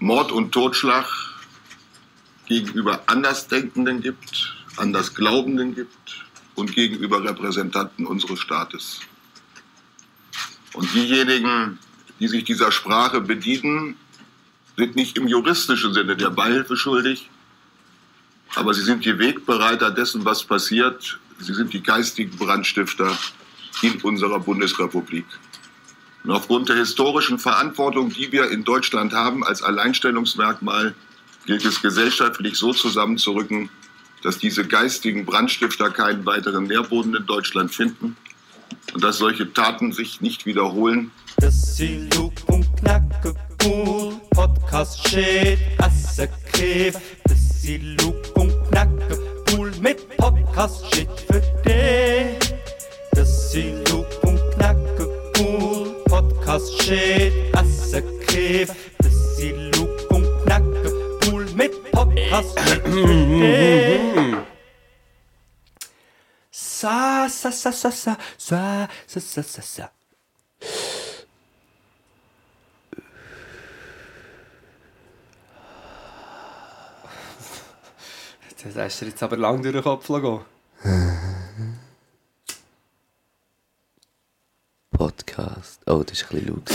Mord und Totschlag gegenüber Andersdenkenden gibt, Andersglaubenden gibt und gegenüber Repräsentanten unseres Staates. Und diejenigen, die sich dieser Sprache bedienen, sind nicht im juristischen Sinne der Beihilfe schuldig, aber sie sind die Wegbereiter dessen, was passiert. Sie sind die geistigen Brandstifter in unserer Bundesrepublik. Und aufgrund der historischen Verantwortung, die wir in Deutschland haben als Alleinstellungsmerkmal, gilt es gesellschaftlich so zusammenzurücken, dass diese geistigen Brandstifter keinen weiteren Nährboden in Deutschland finden und dass solche Taten sich nicht wiederholen. Das Luke und. Podcast shit, asse Kef. Das Luke und Knacke, cool. Mit Podcast shit für dich. Das ist Podcast shit, asse Kef. Das ist Luke und Knacke, cool. Mit Podcast. Sa, sa, sa, sa, sa, sa, sa, sa, sa, sa. Das hast du jetzt aber lang durch den Kopf gehen. Podcast. Oh, das ist ein bisschen laut.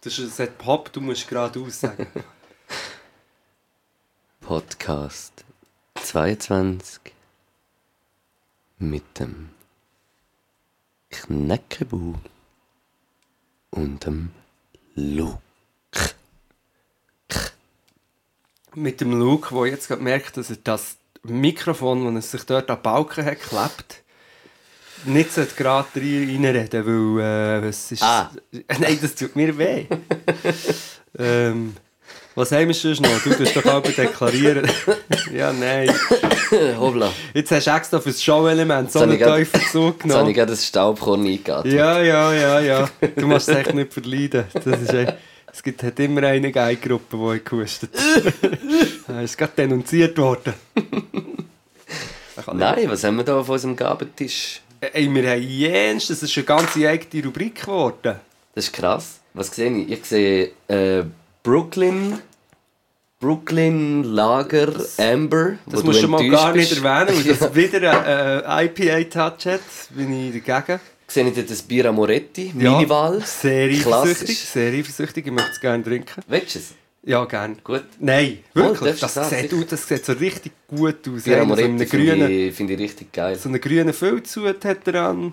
Das ist ein Pop, du musst geradeaus sagen. Podcast 22 mit dem Kneckebu und dem Luke. Mit dem Luke, der jetzt gerade merkt, dass er das Mikrofon, das er sich dort an den Balken hat geklebt, nicht gerade rein- reinreden, weil äh, es ist... Ah. Nein, das tut mir weh. ähm, was haben wir sonst noch? Du tust doch auch deklarieren. ja, nein. Hoppla. Jetzt hast du extra fürs Show-Element so einen ich grad- tiefen Zug Jetzt habe ich gerade das Staubkorn eingeatmet. Ja, ja, ja, ja. Du musst es echt nicht verleiden. Das ist echt, es gibt, hat immer eine Geigruppe, die gehustet hat. ist gerade denunziert worden. Nein, was haben wir da auf unserem Gabentisch? Ey, wir haben jens, das ist eine ganze eigene Rubrik geworden. Das ist krass. Was sehe ich? Ich sehe äh, Brooklyn. Brooklyn Lager Amber. Das musst du mal gar nicht erwähnen, weil das wieder ein äh, IPA-Touch hat. Bin ich dagegen. Sehe ich dort das Bier Amoretti, meine Wahl. Sehr eifersüchtig. Sehr eifersüchtig. Ich möchte es gerne trinken. Willst du es? Ja, gerne. Gut. Nein, Oh, wirklich. du das, sagen, sieht, aus- das sieht so richtig gut aus. Bier Ja, so einen grünen, finde ich, richtig geil. so einen grünen Filzhut hat er an.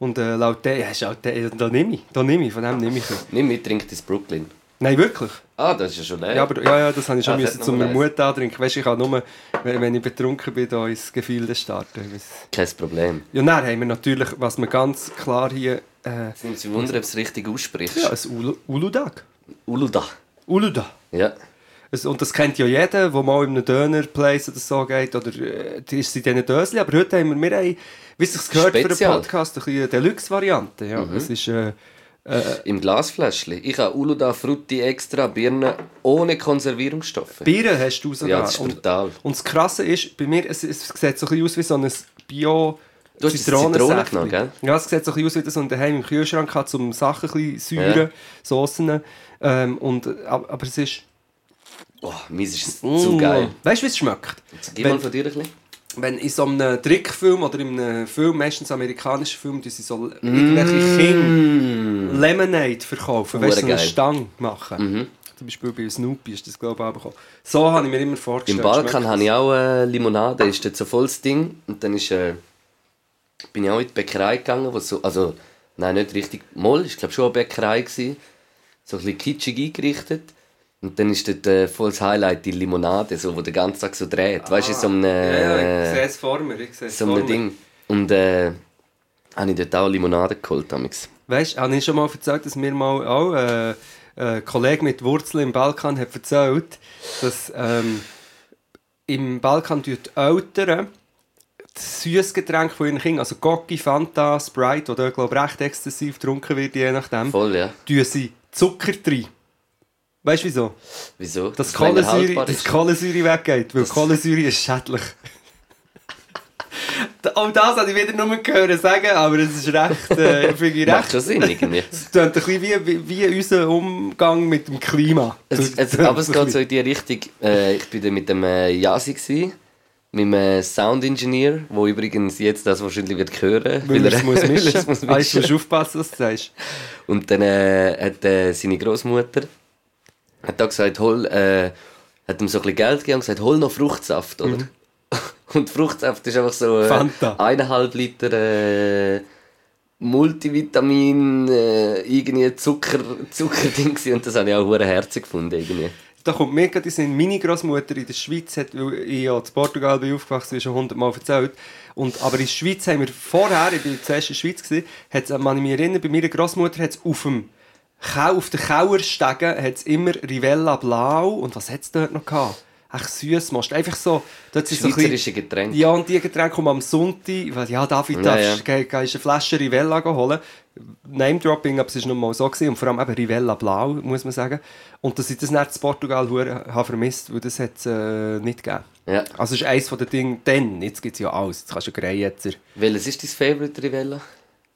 Und äh, laut der, ja, ist auch der, da nehme ich, da nehme ich, von dem nehme ich. Nimm mit, trink das Brooklyn. Nein, wirklich. Ah, das ist ja schon leer. Ja, aber, ja, ja, das habe ich schon Ah, das müssen hat zum noch Mut antrinken. Weißt du, ich kann nur, wenn, wenn ich betrunken bin, da ins Gefilde starten. Kein Problem. Ja, dann haben wir natürlich, was wir ganz klar hier, äh, nimmt sie Wunder, ob es richtig aussprichst. ja, ein Ulu- Uludag. Uluda. Uludag. Ja. Es- Und das kennt ja jeder, der mal in einem Dönerplace oder so geht. Oder äh, ist in diesen Dösli. Aber heute haben wir, wir haben, wie es sich gehört für Spezial. einen Podcast, eine Deluxe-Variante. Ja, Mhm. Es ist, äh, Im Glasfläschchen. Ich habe Uluda Frutti extra Birnen ohne Konservierungsstoffe. Bieren hast du sogar. Ja, das ist und, brutal. und das Krasse ist, bei mir, es, es sieht so ein bisschen aus wie so ein Bio... Du hast das Zitronensäftchen. Zitrone genommen, gell? Ja, es sieht so ein bisschen aus, wie das man daheim im Kühlschrank hat, um Sachen ein bisschen säuren, Ja. Soßen. Ähm, und, aber, aber es ist... Oh, meins ist zu geil. Weißt du, wie es schmeckt? Gib mal von dir ein bisschen. wenn in so einem Trickfilm oder in einem Film, meistens amerikanischen Film, die sie so Mm. irgendwelche Kinder Lemonade verkaufen, weißt du, so eine. Stange machen. Zum Beispiel bei Snoopy ist das glaube ich auch bekommen. So habe ich mir immer Im vorgestellt. Balkan schmeckt habe ich auch äh, Limonade, ist dort so volles Ding. Und dann ist, äh, bin ich auch in die Bäckerei gegangen, wo so, also, nein, nicht richtig, Moll, ich glaube schon eine Bäckerei gewesen. So ein bisschen kitschig eingerichtet. Und dann ist dort äh, volles Highlight die Limonade, so, wo der ganze Tag so dreht. Weißt du, so einem, das. Ja, ich sehe äh, es vor mir. Ich sehe es so einem mir. Ding. Und äh, habe ich dort auch Limonade geholt. Damals. Weißt du, habe ich schon mal erzählt, dass mir mal auch äh, ein Kollege mit Wurzeln im Balkan hat erzählt, dass ähm, im Balkan die Eltern das Süßgetränk von ihren Kindern, also Gocki, Fanta, Sprite, oder glaube recht exzessiv getrunken wird, je nachdem, Voll, ja. sie Zucker rein. Weißt du wieso? Wieso? Dass länger Kohlensäure, ist. Kohlensäure weggeht, weil Kohlensäure ist schädlich. Auch das habe ich wieder nur gehört sagen, aber es ist recht, äh, finde ich Macht recht. schon Sinn irgendwie. Es klingt ein bisschen wie, wie, wie unser Umgang mit dem Klima. Es, es, aber es geht so in die Richtung. Äh, ich war mit dem äh, Yasi, gewesen, mit äh, Sound Engineer, der übrigens jetzt das wahrscheinlich wird hören Weil er es muss weil er mischen. es muss Ah, mischen. musst du aufpassen, was du sagst. Und dann äh, hat äh, seine Großmutter hat da gesagt, hol, äh, hat ihm so ein bisschen Geld gegeben und gesagt, hol noch Fruchtsaft, oder? Und Fruchtsaft ist einfach so äh, Fanta. eineinhalb Liter äh, Multivitamin, äh, irgendwie Zucker, Zuckerding und das habe ich auch hure herzig gefunden irgendwie. Da kommt mir gerade in meine Großmutter in der Schweiz hat, weil ich ja in Portugal bin aufgewachsen, wie schon hundertmal erzählt. Und, aber in der Schweiz haben wir vorher, ich war zuerst in der Schweiz, gewesen, hat's, man ich mich erinnere, bei meiner Großmutter hat es auf dem auf den Kauerstegen hat's immer Rivella Blau und was hat es dort noch gehabt? Echt süß, Most. Einfach so, dort sind so ein bisschen- Getränke. Ja, und die Getränke kommen am Sonntag. weil, Ja, David, Ja, darfst ja. du geh- eine Flasche Rivella holen. Name-Dropping, aber es war noch mal so. Gewesen. Und vor allem eben Rivella Blau, muss man sagen. Und dass ich das nicht in Portugal habe vermisst, weil das hat es äh, nicht gegeben. Ja. Also es ist eines von den Dingen, dann, jetzt gibt es ja alles. Jetzt kannst du Greyetzer. Welches ist dein Favorite Rivella?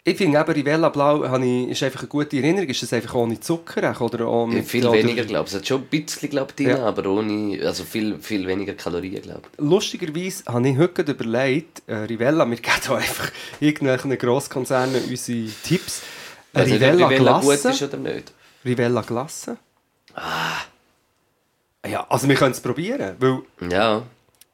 Ich finde eben Rivella Blau habe ich, ist einfach eine gute Erinnerung. Ist das einfach ohne Zucker? Oder ohne, Viel oder, weniger, glaube ich. Es hat schon ein bisschen, glaube ich, drin, Ja. aber ohne, also viel, viel weniger Kalorien, glaube ich. Lustigerweise habe ich heute überlegt, äh, Rivella, wir geben hier einfach irgendwelchen Grosskonzernen unsere Tipps. Äh, Also, Rivella, Rivella gut Glasse. ist oder nicht? Rivella Glasse. Ah. Ja, also wir können es probieren, weil Ja.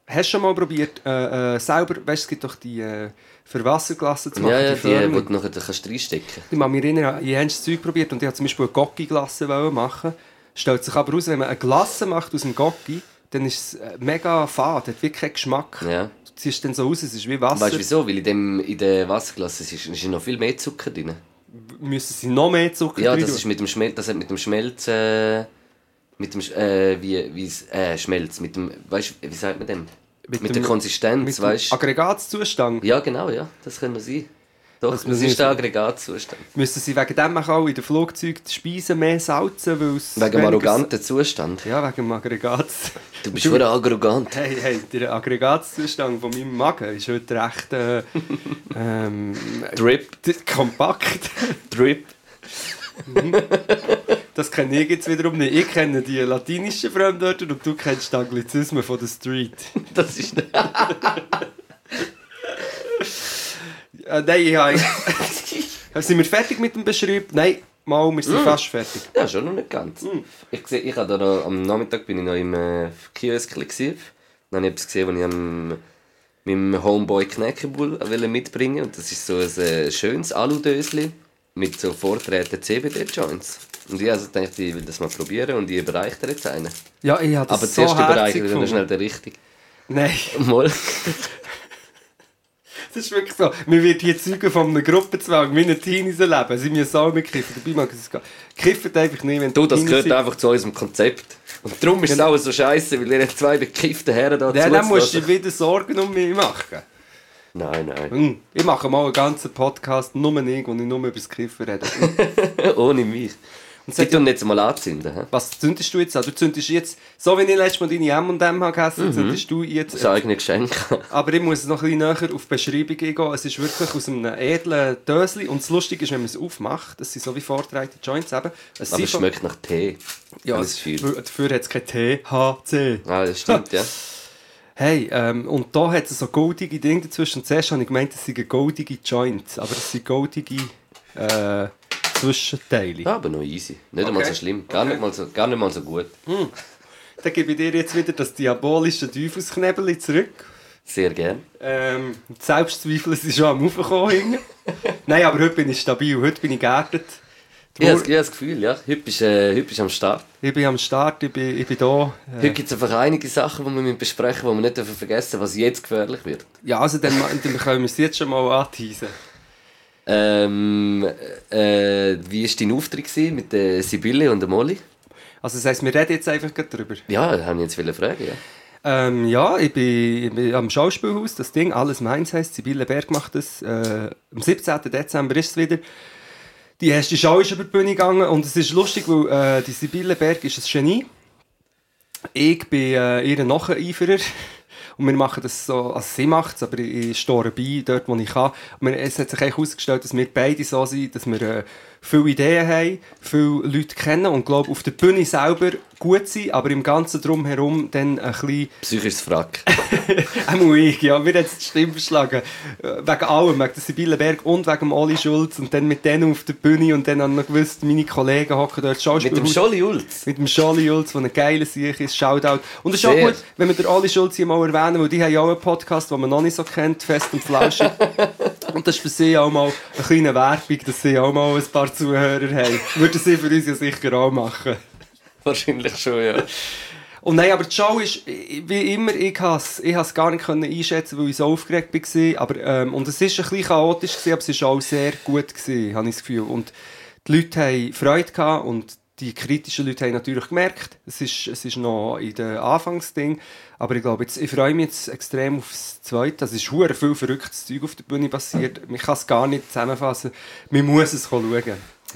hast du schon mal probiert, äh, äh, selber, weißt du, es gibt doch die äh, für Wasserglasse zu machen, Ja, ja, die die, die du nachher kannst reinstecken Ich kann mich erinnern, ich habe das Zeug probiert und ich habe zum Beispiel eine Gocki-Glasse machen. Stellt sich aber aus, wenn man eine Glasse macht aus dem Gocki, dann ist es äh, mega fad, hat wirklich keinen Geschmack. Ja. Du ziehst dann so aus, es ist wie Wasser. Weißt du wieso? Weil in, dem, in der Wasserglasse ist, ist noch viel mehr Zucker drin. Müssen sie noch mehr Zucker Ja, drin das tun? ist mit dem Schmelz, das hat mit dem Schmelz, äh, mit dem, äh, wie, wie, äh, Schmelz, mit dem, weißt du, wie sagt man dem? Mit, Mit der dem- Konsistenz, mit weißt du? Aggregatzustand. Ja, genau, ja, das kann man sein. Doch, das, man ist der Aggregatzustand. Müssen sie wegen dem auch in den Flugzeugen die Speisen mehr salzen, weil es Wegen dem arroganten Zustand. Ja, wegen dem Agregats... Du bist schon arrogant. Hey, hey, der Aggregatzustand von meinem Magen ist heute recht äh, ähm, Drip, kompakt. Drip. Das kenne ich jetzt wiederum nicht. Ich kenne die latinischen Fremdwörter und du kennst die Anglizismen von der Street. Das ist Äh, nein, ich habe... Sind wir fertig mit dem Beschrieb? Nein, mal, wir sind fast fertig. Ja, schon noch nicht ganz. Ich, seh, ich habe da noch, am Nachmittag bin ich noch im äh, Kiosk gewesen. Dann habe ich etwas gesehen, was ich am meinem Homeboy Knäckebull wollte mitbringen und das ist so ein äh, schönes Aludösli mit so vortretenden CBD-Joints. Und ich also dachte, ich will das mal probieren und ich überreiche dir jetzt einen. Ja, ich habe das Aber so zuerst überreiche ich dir schnell den richtigen. Nein, Mal. das ist wirklich so. Man wird hier Zeugen von einem Gruppenzwang, wie ein Teenies erleben. Sie müssen auch mitkiffen. Dabei mag es gar Kiffet einfach nicht, wenn Du, das gehört sind. einfach zu unserem Konzept. Und darum ist es auch so scheiße, weil ihr zwei bekiffte Herren da Ja, dann musst du wieder Sorgen um mich machen. Nein, nein. Hm, Ich mache mal einen ganzen Podcast, nur ich, wo ich nur über das Kiffen rede. Ohne mich. Und Sie tun jetzt mal anzünden. was zündest du jetzt an? Du zündest jetzt, so wie ich letztes Mal deine M&M habe gegessen, Mhm. zündest du jetzt... Das eigene Geschenk. Aber ich muss noch ein bisschen näher auf die Beschreibung eingehen. Es ist wirklich aus einem edlen Dösli. Und das Lustige ist, wenn man es aufmacht, das sind so wie vortreite Joints eben. Es Aber es schmeckt nach Tee. Ja, dafür hat es kein THC. Ah, das stimmt, ja. Hey, ähm, und da hat es so goldige Dinge dazwischen. Zuerst habe ich gemeint, es seien goldige Joints, aber es sind goldige äh, Zwischenteile. Ja, aber noch easy. Nicht einmal Okay. so schlimm. Gar, nicht mal so, gar nicht mal so gut. Dann gebe ich dir jetzt wieder das diabolische Teufelsknäbel zurück. Sehr gern. Ähm, Selbstzweifel sind schon am Aufkommen. Nein, aber heute bin ich stabil, heute bin ich geerdet. Ich habe das- ich habe das Gefühl, ja. Heute bist äh, heute bist du am Start. Ich bin am Start, ich bin, ich bin da. Äh, Heute gibt es einfach einige Sachen, die wir müssen besprechen müssen, die wir nicht dürfen vergessen was jetzt gefährlich wird. ja, also dann, dann können wir es jetzt schon mal anteasen. Ähm, äh, wie war dein Auftritt mit der Sibylle und der Molly? Also das heisst, wir reden jetzt einfach gerade drüber. Ja, das habe ich jetzt viele Fragen, ja. Ähm, ja, ich bin, ich bin am Schauspielhaus, das Ding, alles meins heisst, Sibylle Berg macht das. Äh, am 17. Dezember ist es wieder. Die erste Show ist über die Bühne gegangen und es ist lustig, weil äh, die Sibylle Berg ist ein Genie. Ich bin äh, ihr Nacheiferer Und wir machen das so, also sie macht es, aber ich, ich stehe dabei, dort wo ich kann. Und es hat sich eigentlich herausgestellt, dass wir beide so sind, dass wir äh, viele Ideen haben, viele Leute kennen und glaube auf der Bühne selber gut sind, aber im Ganzen drumherum dann ein bisschen Psychisches Frack. Einmal ich, ja. Mir hat es die Stimme verschlagen. Äh, Wegen allem, wegen der Sibylle Berg und wegen dem Oli Schulz. Und dann mit denen auf der Bühne und dann habe ich noch gewusst, meine Kollegen hocken dort Mit dem. Scholli Ulz. Mit dem Scholli Schulz, der ein geiler Sieg ist. Shoutout. Und es ist auch gut, wenn wir den Oli Schulz hier mal erwähnen, weil die haben ja auch einen Podcast, den man noch nicht so kennt, Fest und Flauschig. und das ist für sie auch mal eine kleine Werbung, dass sie auch mal ein paar Zuhörer haben. Würden sie für uns ja sicher auch machen. Wahrscheinlich schon, ja. Und nein, aber die Show ist, wie immer, ich habe es ich has gar nicht können einschätzen, weil ich so aufgeregt war. Aber, ähm, und es war ein bisschen chaotisch, gewesen, aber es war auch sehr gut, gewesen, habe ich das Gefühl. Und die Leute haben Freude gehabt und die kritischen Leute haben natürlich gemerkt, es ist, es ist noch in den Anfangsding. Aber ich glaube, jetzt, ich freue mich jetzt extrem aufs Zweite. Es ist hure viel verrücktes Zeug auf der Bühne passiert. Ich kann es gar nicht zusammenfassen. Man muss es schauen.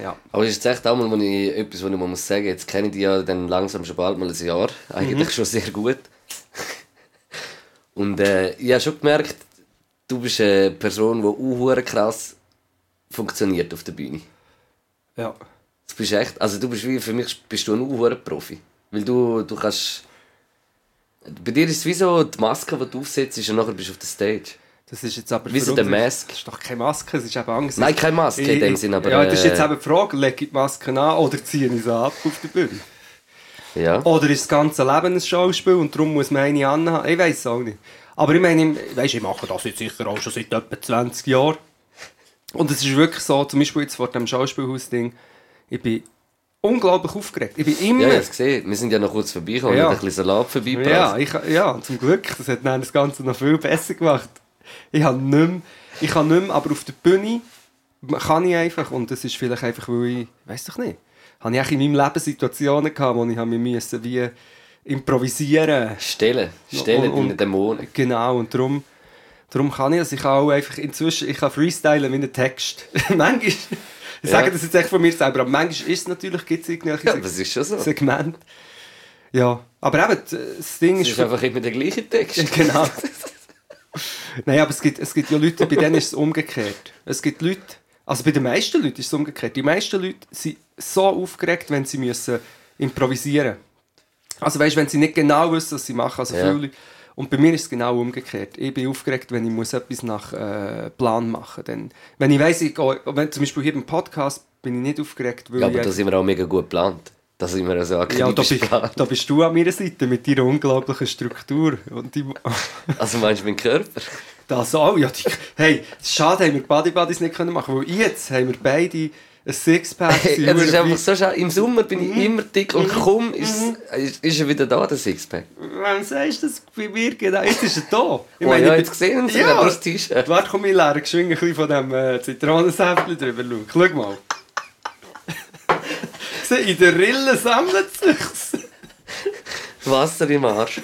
Ja. Aber es ist echt auch mal, wo ich etwas, was ich mal muss sagen jetzt kenne ich die ja dann langsam schon bald mal ein Jahr. Eigentlich schon sehr gut. Und äh, ich habe schon gemerkt, du bist eine Person, die auch krass funktioniert auf der Bühne. ja. Du bist echt, also du bist wie, für mich bist du ein auch Profi. Weil du, du kannst... Bei dir ist es wie so die Maske, die du aufsetzt und nachher bist du auf der Stage. Das ist jetzt aber Wie so für der Mask. Das ist doch keine Maske, es ist eben Angst. Nein, keine Maske in dem Sinn, aber, Ja, das ist jetzt äh, eben die Frage, lege ich die Maske an oder ziehe ich sie ab auf der Bühne? Ja. Oder ist das ganze Leben ein Schauspiel und darum muss man eine anhaben? Ich weiß es auch nicht. Aber ich meine, ich- weisst, ich mache das jetzt sicher auch schon seit etwa 20 Jahren. Und es ist wirklich so, zum Beispiel jetzt vor dem Schauspielhaus-Ding, ich bin unglaublich aufgeregt. Ich bin immer... Ja, ich habe es gesehen. Wir sind ja noch kurz vorbeigekommen Ja. und ein bisschen Salat vorbeigebracht. Ja, ich, ja, zum Glück. Das hat dann das Ganze noch viel besser gemacht. Ich habe nicht mehr, ich kann nicht mehr, aber auf der Bühne kann ich einfach, und das ist vielleicht einfach, weil ich, weiß doch nicht, habe ich eigentlich in meinem Leben Situationen gehabt, wo ich habe mich müssen wie improvisieren Stellen. Stellen Und- deine Dämonen. Genau, und darum, darum kann ich das. Ich kann auch einfach inzwischen, ich kann freestylen wie ein Text. manchmal, ich Ja. sage das jetzt echt von mir selber, aber manchmal ist es natürlich, gibt es irgendwelche Ja, das ist schon so. Segmente. Ja, aber eben, das Ding Es ist... ist einfach immer der gleiche Text. Genau. Nein, aber es gibt, es gibt ja Leute, bei denen ist es umgekehrt. Es gibt Leute, also bei den meisten Leuten ist es umgekehrt. Die meisten Leute sind so aufgeregt, wenn sie müssen improvisieren Also weißt, wenn sie nicht genau wissen, was sie machen. Also Ja. viele. Und bei mir ist es genau umgekehrt. Ich bin aufgeregt, wenn ich muss etwas nach äh, Plan machen muss. Wenn ich weiss, ich gehe, wenn, zum Beispiel hier im Podcast bin ich nicht aufgeregt, weil Ja, aber da sind wir auch mega gut geplant. Da sind wir also ja, da, bist, da bist du an meiner Seite mit deiner unglaublichen Struktur. Und die, Also meinst du meinen Körper? Das auch, ja. Die, hey, schade haben wir die Body Buddies nicht können machen, weil jetzt haben wir beide ein Sixpack. Hey, sind es ist einfach so schade. Im Sommer bin Mhm. ich immer dick und kaum ist, ist, ist er wieder da, der Sixpack. Warum sagst du das bei mir genau? Jetzt ist er da. Ich Oh, ja, ich jetzt gesehen sie Ja. das T-Shirt. Warte, komm, ich leere geschwind ein bisschen von dem äh, Zitronensäftchen drüber. Schau, schau mal. In der Rille sammelt sich. Wasser im Arsch.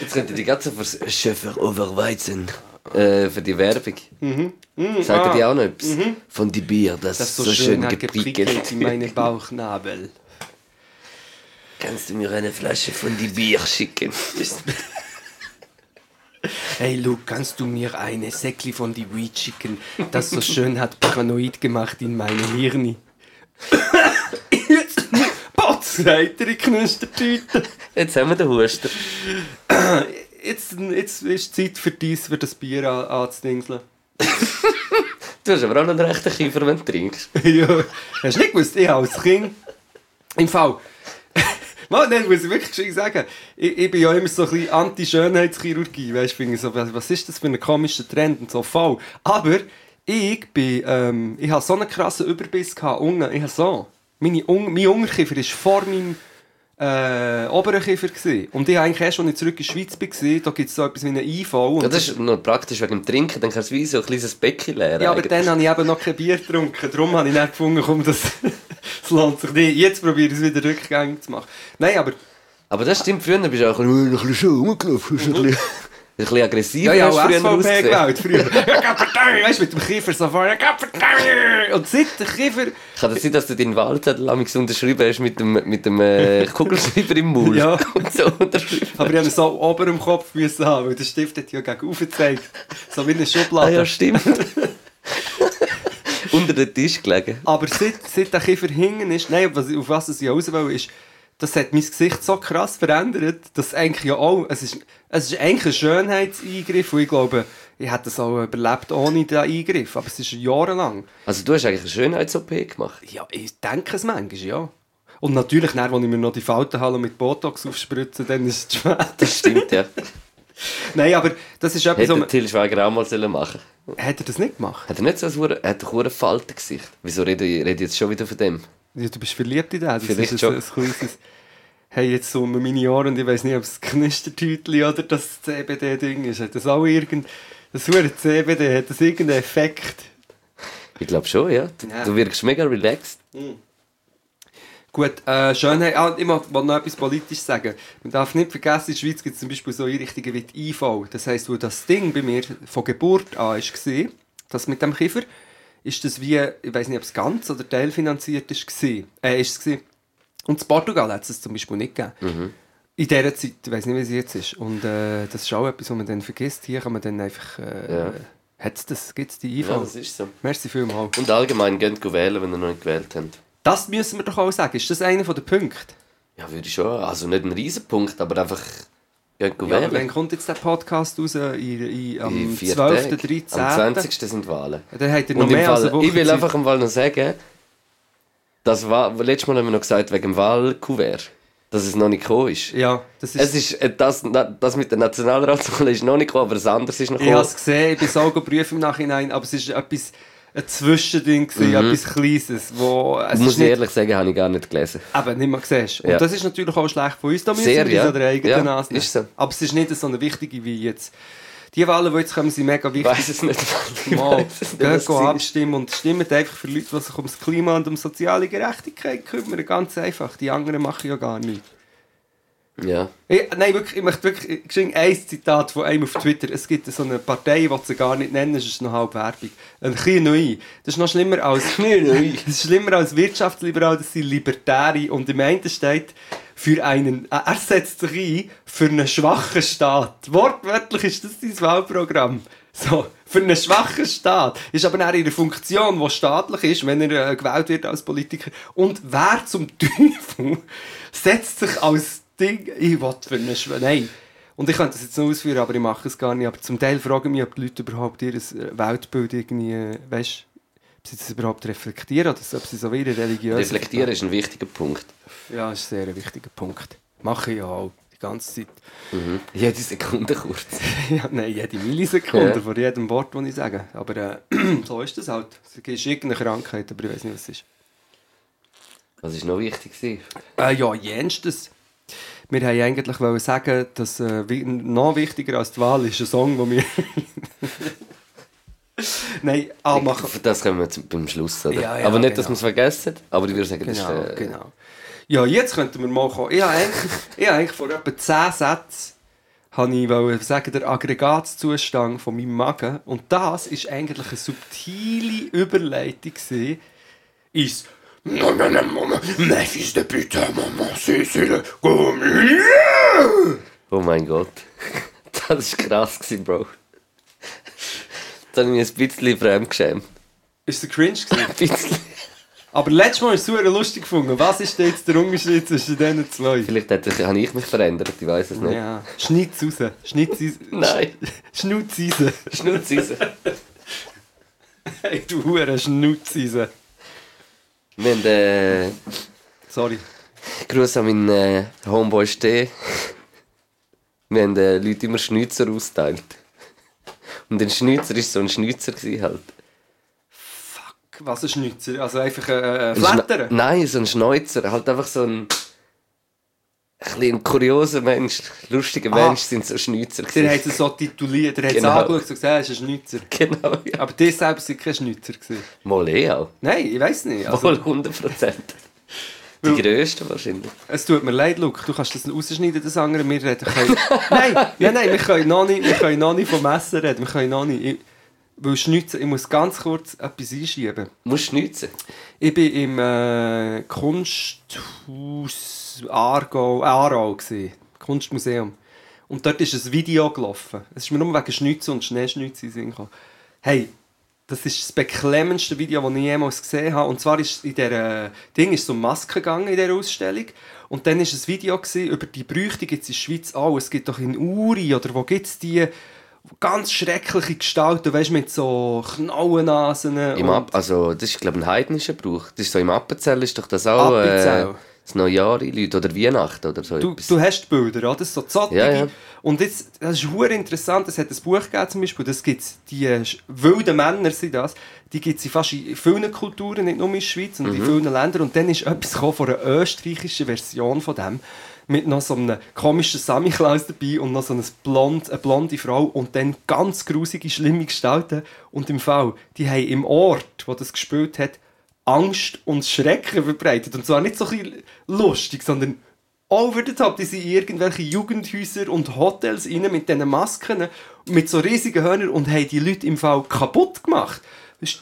Jetzt könnte die ganze fürs Schöffer over Weizen. Äh, für die Werbung. Mhm. Sagen ah. die auch noch etwas? Von die Bier, das, Das so, schön hat geprickelt. in meine Bauchnabel. Kannst du mir eine Flasche von die Bier schicken? Hey Luke, kannst du mir eine Säckli von die Weed schicken, das so schön hat paranoid gemacht in meine Hirni? Jetzt Potz, heitere Knustertüte. Jetzt haben wir den Huster. Jetzt, jetzt ist Zeit für dies, für das Bier an, anzudingseln. Du hast aber auch noch einen rechten Kiefer, wenn du trinkst. ja, hast du nicht gewusst, ich als Kind im Fall... Mann, nein, muss ich wirklich geschwind sagen. Ich, ich bin ja immer so ein bisschen Anti-Schönheitschirurgie. Weißt du, finde ich so, was, ist das für ein komischer Trend und so voll. Aber ich bin, ähm, ich habe so einen krassen Überbiss gehabt, unten. Ich habe so. Meine, Un mein Unterkiefer war vor meinem äh, oberen Kiefer. Gewesen. Und ich eigentlich erst, als ich zurück in die Schweiz war, da gibt es so etwas wie einen. Und Ja, das ist nur praktisch wegen dem Trinken, dann kannst du wie so ein kleines Becken leeren. ja, aber eigentlich. dann habe ich eben noch kein Bier getrunken. Darum habe ich nicht gefunden, komm, das, das lohnt sich nicht. Jetzt probiere ich es wieder rückgängig zu machen. Nein, aber aber das stimmt, früher bist du auch ein bisschen, ein bisschen rumgelaufen. ein bisschen- bisschen aggressiv Ja, ja, hast früher SVP gewählt früher. Weißt du, mit dem Kiefer so vorne. Und seit der Kiefer... Kann das sein, dass du deinen Wahlzettel amigs unterschrieben hast mit dem, mit dem äh, Kugelschreiber im Maul? Ja. Und so unterschrieben. Aber ich musste so ober im Kopf müssen haben, weil der Stift hat ja gegen oben gezeigt. So wie eine Ah Schublade. ja, stimmt. Unter den Tisch gelegen. Aber seit, seit der Kiefer hinten ist, nein, auf was ich raus will, ist, das hat mein Gesicht so krass verändert, dass eigentlich ja auch, es ist, es ist eigentlich ein Schönheitseingriff und ich glaube, ich hätte das auch überlebt ohne den Eingriff, aber es ist jahrelang. Also du hast eigentlich eine Schönheits-OP gemacht. Ja, ich denke es manchmal, ja. Und natürlich, dann, als ich mir noch die Faltenhalle mit Botox aufspritze, dann ist es schwer. Das stimmt, ja. Nein, aber das ist etwas, Hätte so, Till Schweiger auch mal sollen machen hat er das nicht gemacht? Hat er nicht so ein er hat doch ein Faltengesicht? Wieso rede ich rede ich jetzt schon wieder von dem? Ja, du bist verliebt in den, das Vielleicht ist schon. ein, ein kleines... Hey, jetzt so meine Ohren und ich weiß nicht, ob es Knistertütli oder das CBD-Ding ist. Hat das auch irgend... Das hure CBD, hat das irgendeinen Effekt? Ich glaube schon, ja. Du, Ja. du wirkst mega relaxed. Gut, äh, Schönheit... Ah, ich wollte noch etwas politisch sagen. Man darf nicht vergessen, in der Schweiz gibt es zum Beispiel so Einrichtungen wie die IV. Das heisst, wo das Ding bei mir von Geburt an war, das mit dem Kiefer, ist das wie... Ich weiß nicht, ob es ganz oder teilfinanziert ist, gewesen. äh, ist es gewesen. Und in Portugal hat es das zum Beispiel nicht gegeben. In dieser Zeit, ich weiß nicht, wie es jetzt ist. Und äh, das ist auch etwas, was man dann vergisst. Hier kann man dann einfach... Äh, Ja. Hat's das? Gibt es die IV? Ja, das ist so. Merci vielmals. Und allgemein geht wählen, wenn ihr noch nicht gewählt habt. Das müssen wir doch auch sagen. Ist das einer der Punkte? Ja, würde ich schon. Also nicht ein Riesenpunkt, aber einfach Ja, wann kommt jetzt der Podcast raus? In, in, am In vier 12., Tagen. 13. Am 20. sind Wahlen. Dann habt ihr noch Und mehr als eine Fall, Woche ich will Zeit. einfach im Fall noch sagen, das war, letztes Mal haben wir noch gesagt, wegen dem Wahlkuvert, dass es noch nicht gekommen ist. Ja, das ist... Es ist äh, das, das mit der Nationalratswahl ist noch nicht gekommen, aber das andere ist noch ich habe gekommen. es gesehen, ich bin so geprüft im Nachhinein, aber es ist etwas... Ein Zwischending, gewesen, etwas Kleines, wo... Es Ich muss ist nicht, ehrlich sagen, habe ich gar nicht gelesen. eben, nicht mehr siehst. Und Ja. das ist natürlich auch schlecht von uns, da müssen Sehr, wir ja. uns an der eigenen Ja, Nase ist so. Aber es ist nicht so eine wichtige wie jetzt. Die Wahlen, die jetzt kommen, sind mega Ich wichtig. weiß es nicht. Ich Mal, weiss es nicht, geht abstimmen und stimmt einfach für Leute, die sich ums Klima und um soziale Gerechtigkeit kümmern. Ganz einfach. Die anderen machen ja gar nichts. Ja. Ich, nein, wirklich, ich möchte wirklich ein Zitat von einem auf Twitter. Es gibt so eine Partei, die sie gar nicht nennen, das ist noch halb Werbung. Ein bisschen neu. Das ist noch schlimmer als, das ist schlimmer als Wirtschaftsliberal, das sind Libertäre. Und im einen steht, für einen, äh, er setzt sich ein für einen schwachen Staat. Wortwörtlich ist das sein Wahlprogramm. So, für einen schwachen Staat. Ist aber auch ihre Funktion, die staatlich ist, wenn er äh, gewählt wird als Politiker. Und wer zum Teufel setzt sich als Ding, ich will für einen Schw Nein. Und ich könnte das jetzt noch ausführen, aber ich mache es gar nicht. Aber zum Teil fragen mich, ob die Leute überhaupt ihr äh, Weltbild irgendwie, äh, weißt, ob sie das überhaupt reflektieren oder ob sie so wie ihre religiöse... Reflektieren ist ein wichtiger Punkt. Ja, das ist ein sehr wichtiger Punkt. Mache ich ja auch, die ganze Zeit. Mhm. Jede Sekunde kurz. Ja, nein, jede Millisekunde Ja. vor jedem Wort, das ich sage. Aber äh, so ist das halt. Es ist irgendeine Krankheit, aber ich weiß nicht, was es ist. Was war noch wichtig? Äh, ja, jenstes. Wir haben eigentlich sagen, dass äh, noch wichtiger als die Wahl ist ein Song, den wir... Nein, ah, machen... Für das kommen wir zum, beim Schluss, oder? Ja, ja, aber nicht, dass genau. wir es vergessen, aber ich würde sagen, das Genau, ist... Äh, genau. Ja, jetzt könnten wir mal kommen. Ich habe eigentlich, ich habe eigentlich vor etwa 10 Sätzen habe ich wollte sagen, der Aggregatzustand von meinem Magen. Und das ist eigentlich eine subtile Überleitung gewesen, ins Non, non, non, maman, mein fils de putain, maman, c'est c'est le Gommier. Oh mein Gott. Das war krass, gewesen, Bro. Jetzt habe ich mich ein bisschen fremdgeschämt. Ist der cringe gewesen? Ein bisschen. Aber letztes Mal ist es super lustig gefunden. Was ist denn jetzt der Unterschied zwischen diesen zwei? Vielleicht hat, habe ich mich verändert, ich weiß es nicht. Ja, Schnitz raus. Schnitz raus. Nein. Schnutz raus. Schnutz raus. Hey, du Hure Schnutz raus. Wir haben äh, Sorry. Gruß an meinen äh, Homeboy Steh. Wir haben äh, Leute immer Schnitzer austeilt. Und ein Schnitzer war so ein Schnitzer gewesen halt. Fuck, was ein Schnitzer? Also einfach ein äh, Ein Flattern? Schna- Nein, so ein Schneuzer. Halt einfach so ein. Ein, bisschen ein kurioser Mensch, lustiger Ah. Mensch sind so Schnitzer. Der hat es so tituliert, der hat es Genau. angeschaut und gesagt, er ist ein Schnitzer. Genau, ja. Aber der selber war kein Schnitzer. Gewesen. Mal eh auch. Nein, ich weiß nicht. Also, Voll 100%. Die Weil- grössten wahrscheinlich. Es tut mir leid, Luke, du kannst das rausschneiden, das andere. Wir reden können... nein, nein, nein, wir können, noch nicht, wir können noch nicht vom Essen reden. Wir können noch nicht. Ich, weil schnitzen, ich muss ganz kurz etwas einschieben. Musst schnitzen. Ich war im äh, Kunsthaus Aargau, äh, Aarau, gewesen, Kunstmuseum. Und dort ist ein Video gelaufen. Es ist mir nur wegen Schnitzen und in Sinn gekommen. Hey, das ist das beklemmendste Video, das ich jemals gesehen habe. Und zwar ist in der Ding ist es um Masken gegangen in dieser Ausstellung. Und dann war ein Video gewesen, über die Brüche, die gibt es in der Schweiz auch. Es gibt doch in Uri oder wo gibt es die ganz schreckliche Gestalten, weißt du, mit so Knauennasen. Im und- Ab also, das ist, glaube ich, ein heidnischer Brauch. Das ist so im Appenzell ist doch das auch Appenzell. äh, das Neujahr in Leute oder Weihnachten oder so Du, etwas. du hast Bilder, oder? So zottige. Ja, ja. Und jetzt, das ist hure interessant, es hat ein Buch gegeben zum Beispiel, das gibt die äh, wilden Männer sind das, die gibt es in fast in vielen Kulturen, nicht nur in der Schweiz, sondern Mhm. in vielen Ländern. Und dann ist etwas gekommen von einer österreichischen Version von dem, mit noch so einem komischen Samichlaus dabei und noch so eine, blond, eine blonde Frau und dann ganz grusige, schlimme Gestalten. Und im Fall, die haben im Ort, wo das gespielt hat, Angst und Schrecken verbreitet. Und zwar nicht so ein lustig, sondern over the top. Die sind in irgendwelche Jugendhäuser und Hotels rein mit diesen Masken, mit so riesigen Hörnern und haben die Leute im Fall kaputt gemacht.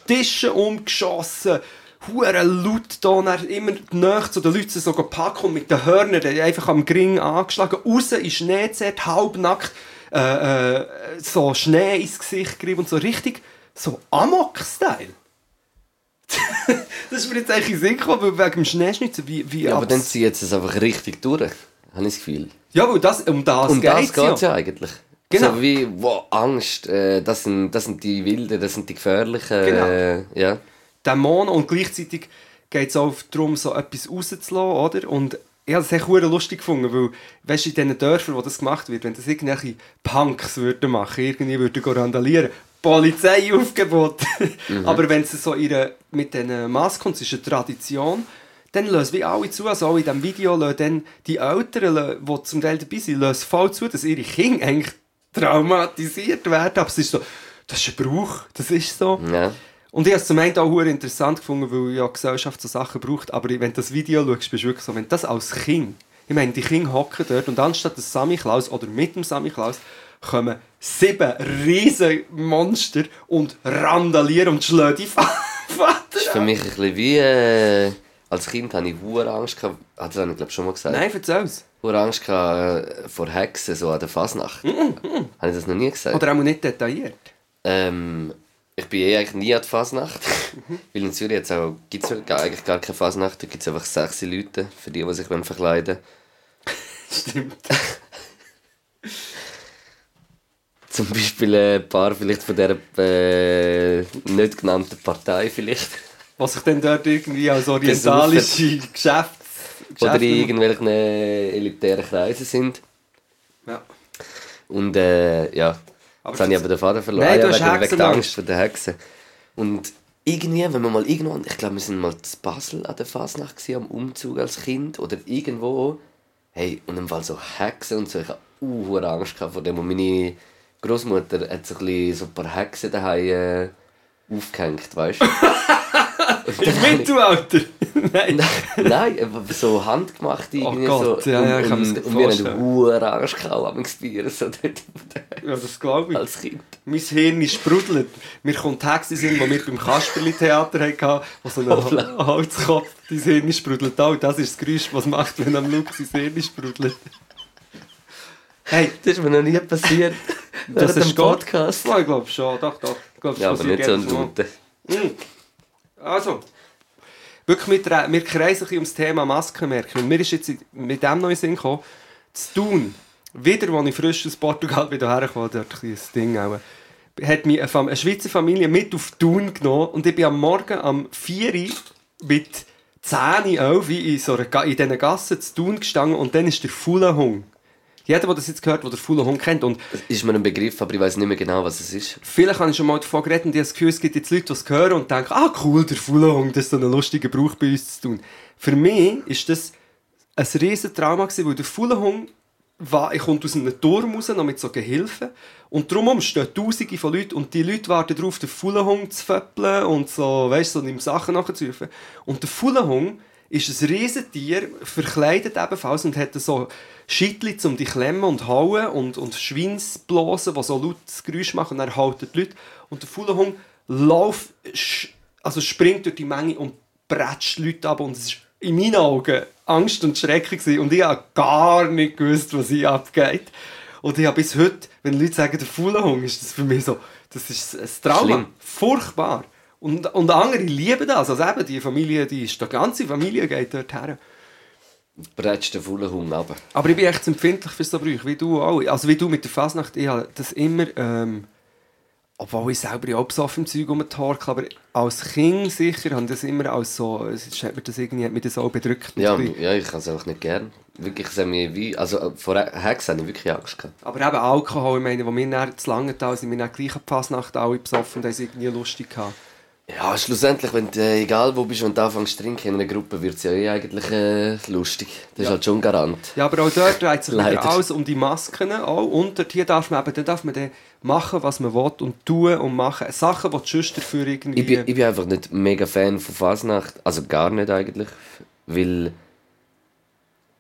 Tische umgeschossen, hure laut da, immer nahe zu den Leuten so packen und mit den Hörnern die einfach am Gring angeschlagen, raus in Schnee gezerrt, halbnackt, äh, äh, so Schnee ins Gesicht gerieben und so richtig so Amok-Style. Das ist mir jetzt eigentlich in den Sinn gekommen, wegen dem Schneeschnitzen, wie, wie ja, aber dann zieht es einfach richtig durch. Habe ich das Gefühl. Ja, weil das, um das Um geht das es geht es ja eigentlich. Genau. So wie, wow, Angst, äh, das, sind, das sind die Wilden, das sind die Gefährlichen. Genau. Äh, ja. Dämonen und gleichzeitig geht es auch darum, so etwas rauszulassen, oder? Und ich habe es echt lustig gefunden, weil, weißt du, in diesen Dörfern, wo das gemacht wird, wenn das irgendwelche Punks würden machen, irgendwie würden randalieren, Polizeiaufgebot. Aber wenn sie so ihre, mit diesen Masken, es ist eine Tradition, dann lösen wie alle zu, also auch in diesem Video, dann die Eltern, die zum Teil dabei sind, lösen voll zu, dass ihre Kinder eigentlich traumatisiert werden. Aber es ist so, das ist ein Brauch, das ist so. ja. Und ich habe es zum einen auch interessant gefunden, weil ja Gesellschaft so Sachen braucht. Aber wenn du das Video schaust, bist du wirklich so, wenn das als Kind, ich meine, die Kinder hocken dort und anstatt des Sammy Klaus oder mit dem Sammy Klaus kommen sieben riesen Monster und randalieren und schlagen die Vater Das ist für mich ein bisschen wie... Äh, als Kind hatte ich hohe Angst. Gehabt, ah, das habe ich glaube schon mal gesagt. Nein, erzähl's. Hohe Angst gehabt, äh, vor Hexen, so an der Fasnacht. Habe ich das noch nie gesagt? Oder auch nicht detailliert. Ähm, ich bin eh eigentlich nie an der Fasnacht. Weil in Zürich jetzt auch, gibt's eigentlich gar keine Fasnacht. Da gibt es einfach sechs Leute, für die, die sich wollen verkleiden Stimmt. Zum Beispiel ein paar vielleicht von dieser äh, nicht genannten Partei vielleicht. Was sich dann dort irgendwie als orientalische Geschäfts... Oder in Geschäfte- irgendwelchen elitären Kreisen sind. Ja. Und äh, ja, Aber jetzt habe ich aber den Vater verloren. Nein, du Ah, hast ja, wegen, wegen der. Angst vor den Hexen. Und irgendwie, wenn wir mal irgendwo, ich glaube, wir sind mal in Basel an der Fasnacht gewesen, am Umzug als Kind oder irgendwo. Hey, und im Fall so Hexen und so, ich hatte uh, Angst vor dem. Und meine Großmutter hat so ein, bisschen, so ein paar Hexen daheim äh, aufgehängt, weißt du? Im Mittelalter? Nein. Nein, aber so handgemacht irgendwie Oh Gott, so. ja, ja, ich kann und, wir haben hohe Angst gehabt, am Bier so dort Ja, das glaube ich. als Kind. Mein Hirn sprudelt. Mir kommt Text in den Sinn, die wir beim Kasperli-Theater hatten, wo so ein. Holzkopf dein Hirn sprudelt. Auch das ist das Geräusch, was macht, wenn am sein Hirn sprudelt. Hey, Das ist mir noch nie passiert. das dem ist Gott. Podcast. Oh, ich glaube schon, doch, doch. Ich glaub, das Ja, aber nicht so ein lauten. Also, wirklich, wir, wir kreisen ein bisschen ums Thema Masken merken. Und mir ist jetzt mit dem den Sinn gekommen, zu tun, wieder, als ich frisch aus Portugal wieder hergekommen dort ein das Ding auch, hat mich eine, Fam eine Schweizer Familie mit auf Thun genommen und ich bin am Morgen am 4 Uhr mit 10, 11 in, so einer, in diesen Gassen zu Thun gestanden und dann ist der Fuhlenhung. Jeder, der das jetzt gehört, der den Fuhlenhung kennt und Ist mir ein Begriff, aber ich weiß nicht mehr genau, was es ist. Vielleicht habe ich schon mal davon geredet und ich habe das Gefühl, es gibt jetzt Leute, die es hören und denken, ah cool, der Fuhlenhung, das ist so ein lustiger Brauch bei uns zu tun. Für mich ist das ein riesen Trauma gewesen, weil der Fuhlenhung war, ich komme aus einem Turm raus, noch mit so Gehilfen und drumherum stehen tausende von Leuten und die Leute warten darauf, den Fuhlenhung zu föppeln und so, weißt du, so ihm Sachen nachzurufen. Und der Fuhlenhung ist ein Riesentier, verkleidet ebenfalls und hat so Schittli um die klemmen und hauen und, und Schweinsblasen, die so lautes Geräusch machen und dann halten die Leute. Und der Fuhlenhund läuft, also springt durch die Menge und bretscht die Leute ab und es ist in meinen Augen Angst und Schrecken gewesen. und ich habe gar nicht gewusst, was hier abgeht. Und ich habe bis heute, wenn Leute sagen, der Fuhlenhund, ist das für mich so, das ist ein Trauma. Schlimm. Furchtbar. Und, und andere lieben das. Also eben, die Familie, die, ist, die ganze Familie geht dort her. Bretzt den vollen Hund ab. Aber ich bin echt empfindlich für so Brüche, wie du auch. Also wie du mit der Fasnacht, ich habe das immer, ähm, obwohl ich selber ja auch besoffen im Zeug rumtorkel, aber als Kind sicher habe ich das immer als so, es hat mir das irgendwie, hat mich das auch bedrückt. Ja, ja ich kann es einfach nicht gern. Wirklich, es mich wie... Also äh, vor Hex habe ich wirklich Angst gehabt. Aber eben Alkohol, ich meine, wo wir dann zu lange da sind, wir dann gleich an die Fasnacht alle besoffen und haben es irgendwie lustig gehabt. Ja, schlussendlich, wenn du, äh, egal wo bist, wenn du anfängst zu trinken in einer Gruppe, wird es ja eh eigentlich äh, lustig. Das ist Ja. halt schon garant. Ja, aber auch dort dreht sich wieder alles um die Masken. Auch. Und dort hier darf man eben, dann darf man dann machen, was man will und tun und machen. Sachen, die die dafür irgendwie... Ich bin, ich bin einfach nicht mega Fan von Fasnacht. Also gar nicht eigentlich. Weil...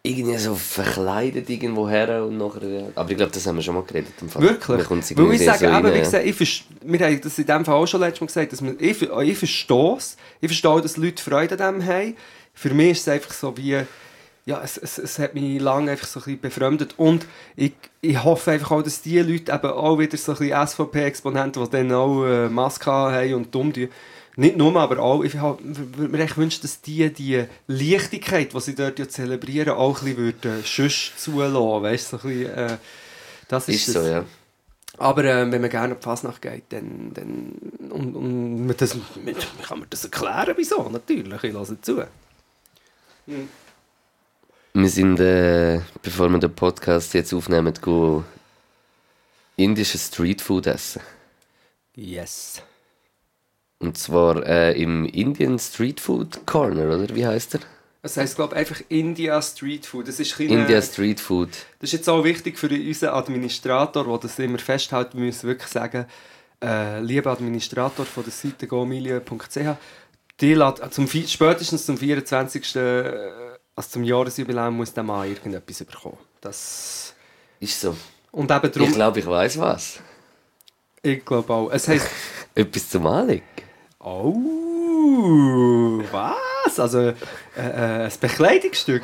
Irgendwie so verkleidet irgendwo her und nachher... ja. Aber ich glaube, das haben wir schon mal geredet. Im Fall. Wirklich? kommt's Weil irgendwie ich sage, so eben, wie gesagt, ich wir haben das in dem Fall auch schon letztes Mal gesagt, dass man, ich, ich verstehe es. Ich verstehe, dass Leute Freude an dem haben. Für mich ist es einfach so wie... Ja, es, es, es hat mich lange einfach so ein bisschen befremdet. Und ich, ich hoffe einfach auch, dass die Leute eben auch wieder so ein bisschen SVP-Exponenten, die dann auch äh, Maske haben und dumm tun. Nicht nur, aber auch, ich würde mir echt wünschen, dass die die Leichtigkeit, die sie dort ja zelebrieren, auch ein bisschen würden, sonst zulassen. Weißt du, so ein bisschen, äh, das ist, Ist so, das. ja. Aber äh, wenn man gerne auf die Fasnacht geht, dann, dann und, und man das, man, kann man das erklären, wieso, natürlich, ich höre zu. Wir sind, äh, bevor wir den Podcast jetzt aufnehmen, go indisches Streetfood essen. Yes. Und zwar äh, im Indian Street Food Corner, oder? Wie heißt er? Das heisst, glaube einfach India Street Food. Das ist, ein bisschen, India äh, Street Food. das ist jetzt auch wichtig für unseren Administrator, der das immer festhält. Wir müssen wirklich sagen, äh, lieber Administrator von der Seite gomilie.ch, die lässt, zum, spätestens zum 24. Äh, also zum Jahresjubiläum muss der Mann irgendetwas bekommen. Das... Ist so. Und eben darum, Ich glaube, ich weiß was. ich glaube auch. Es heisst... Etwas zum Anlegen. Oh, was? Also äh, äh, ein Bekleidungsstück,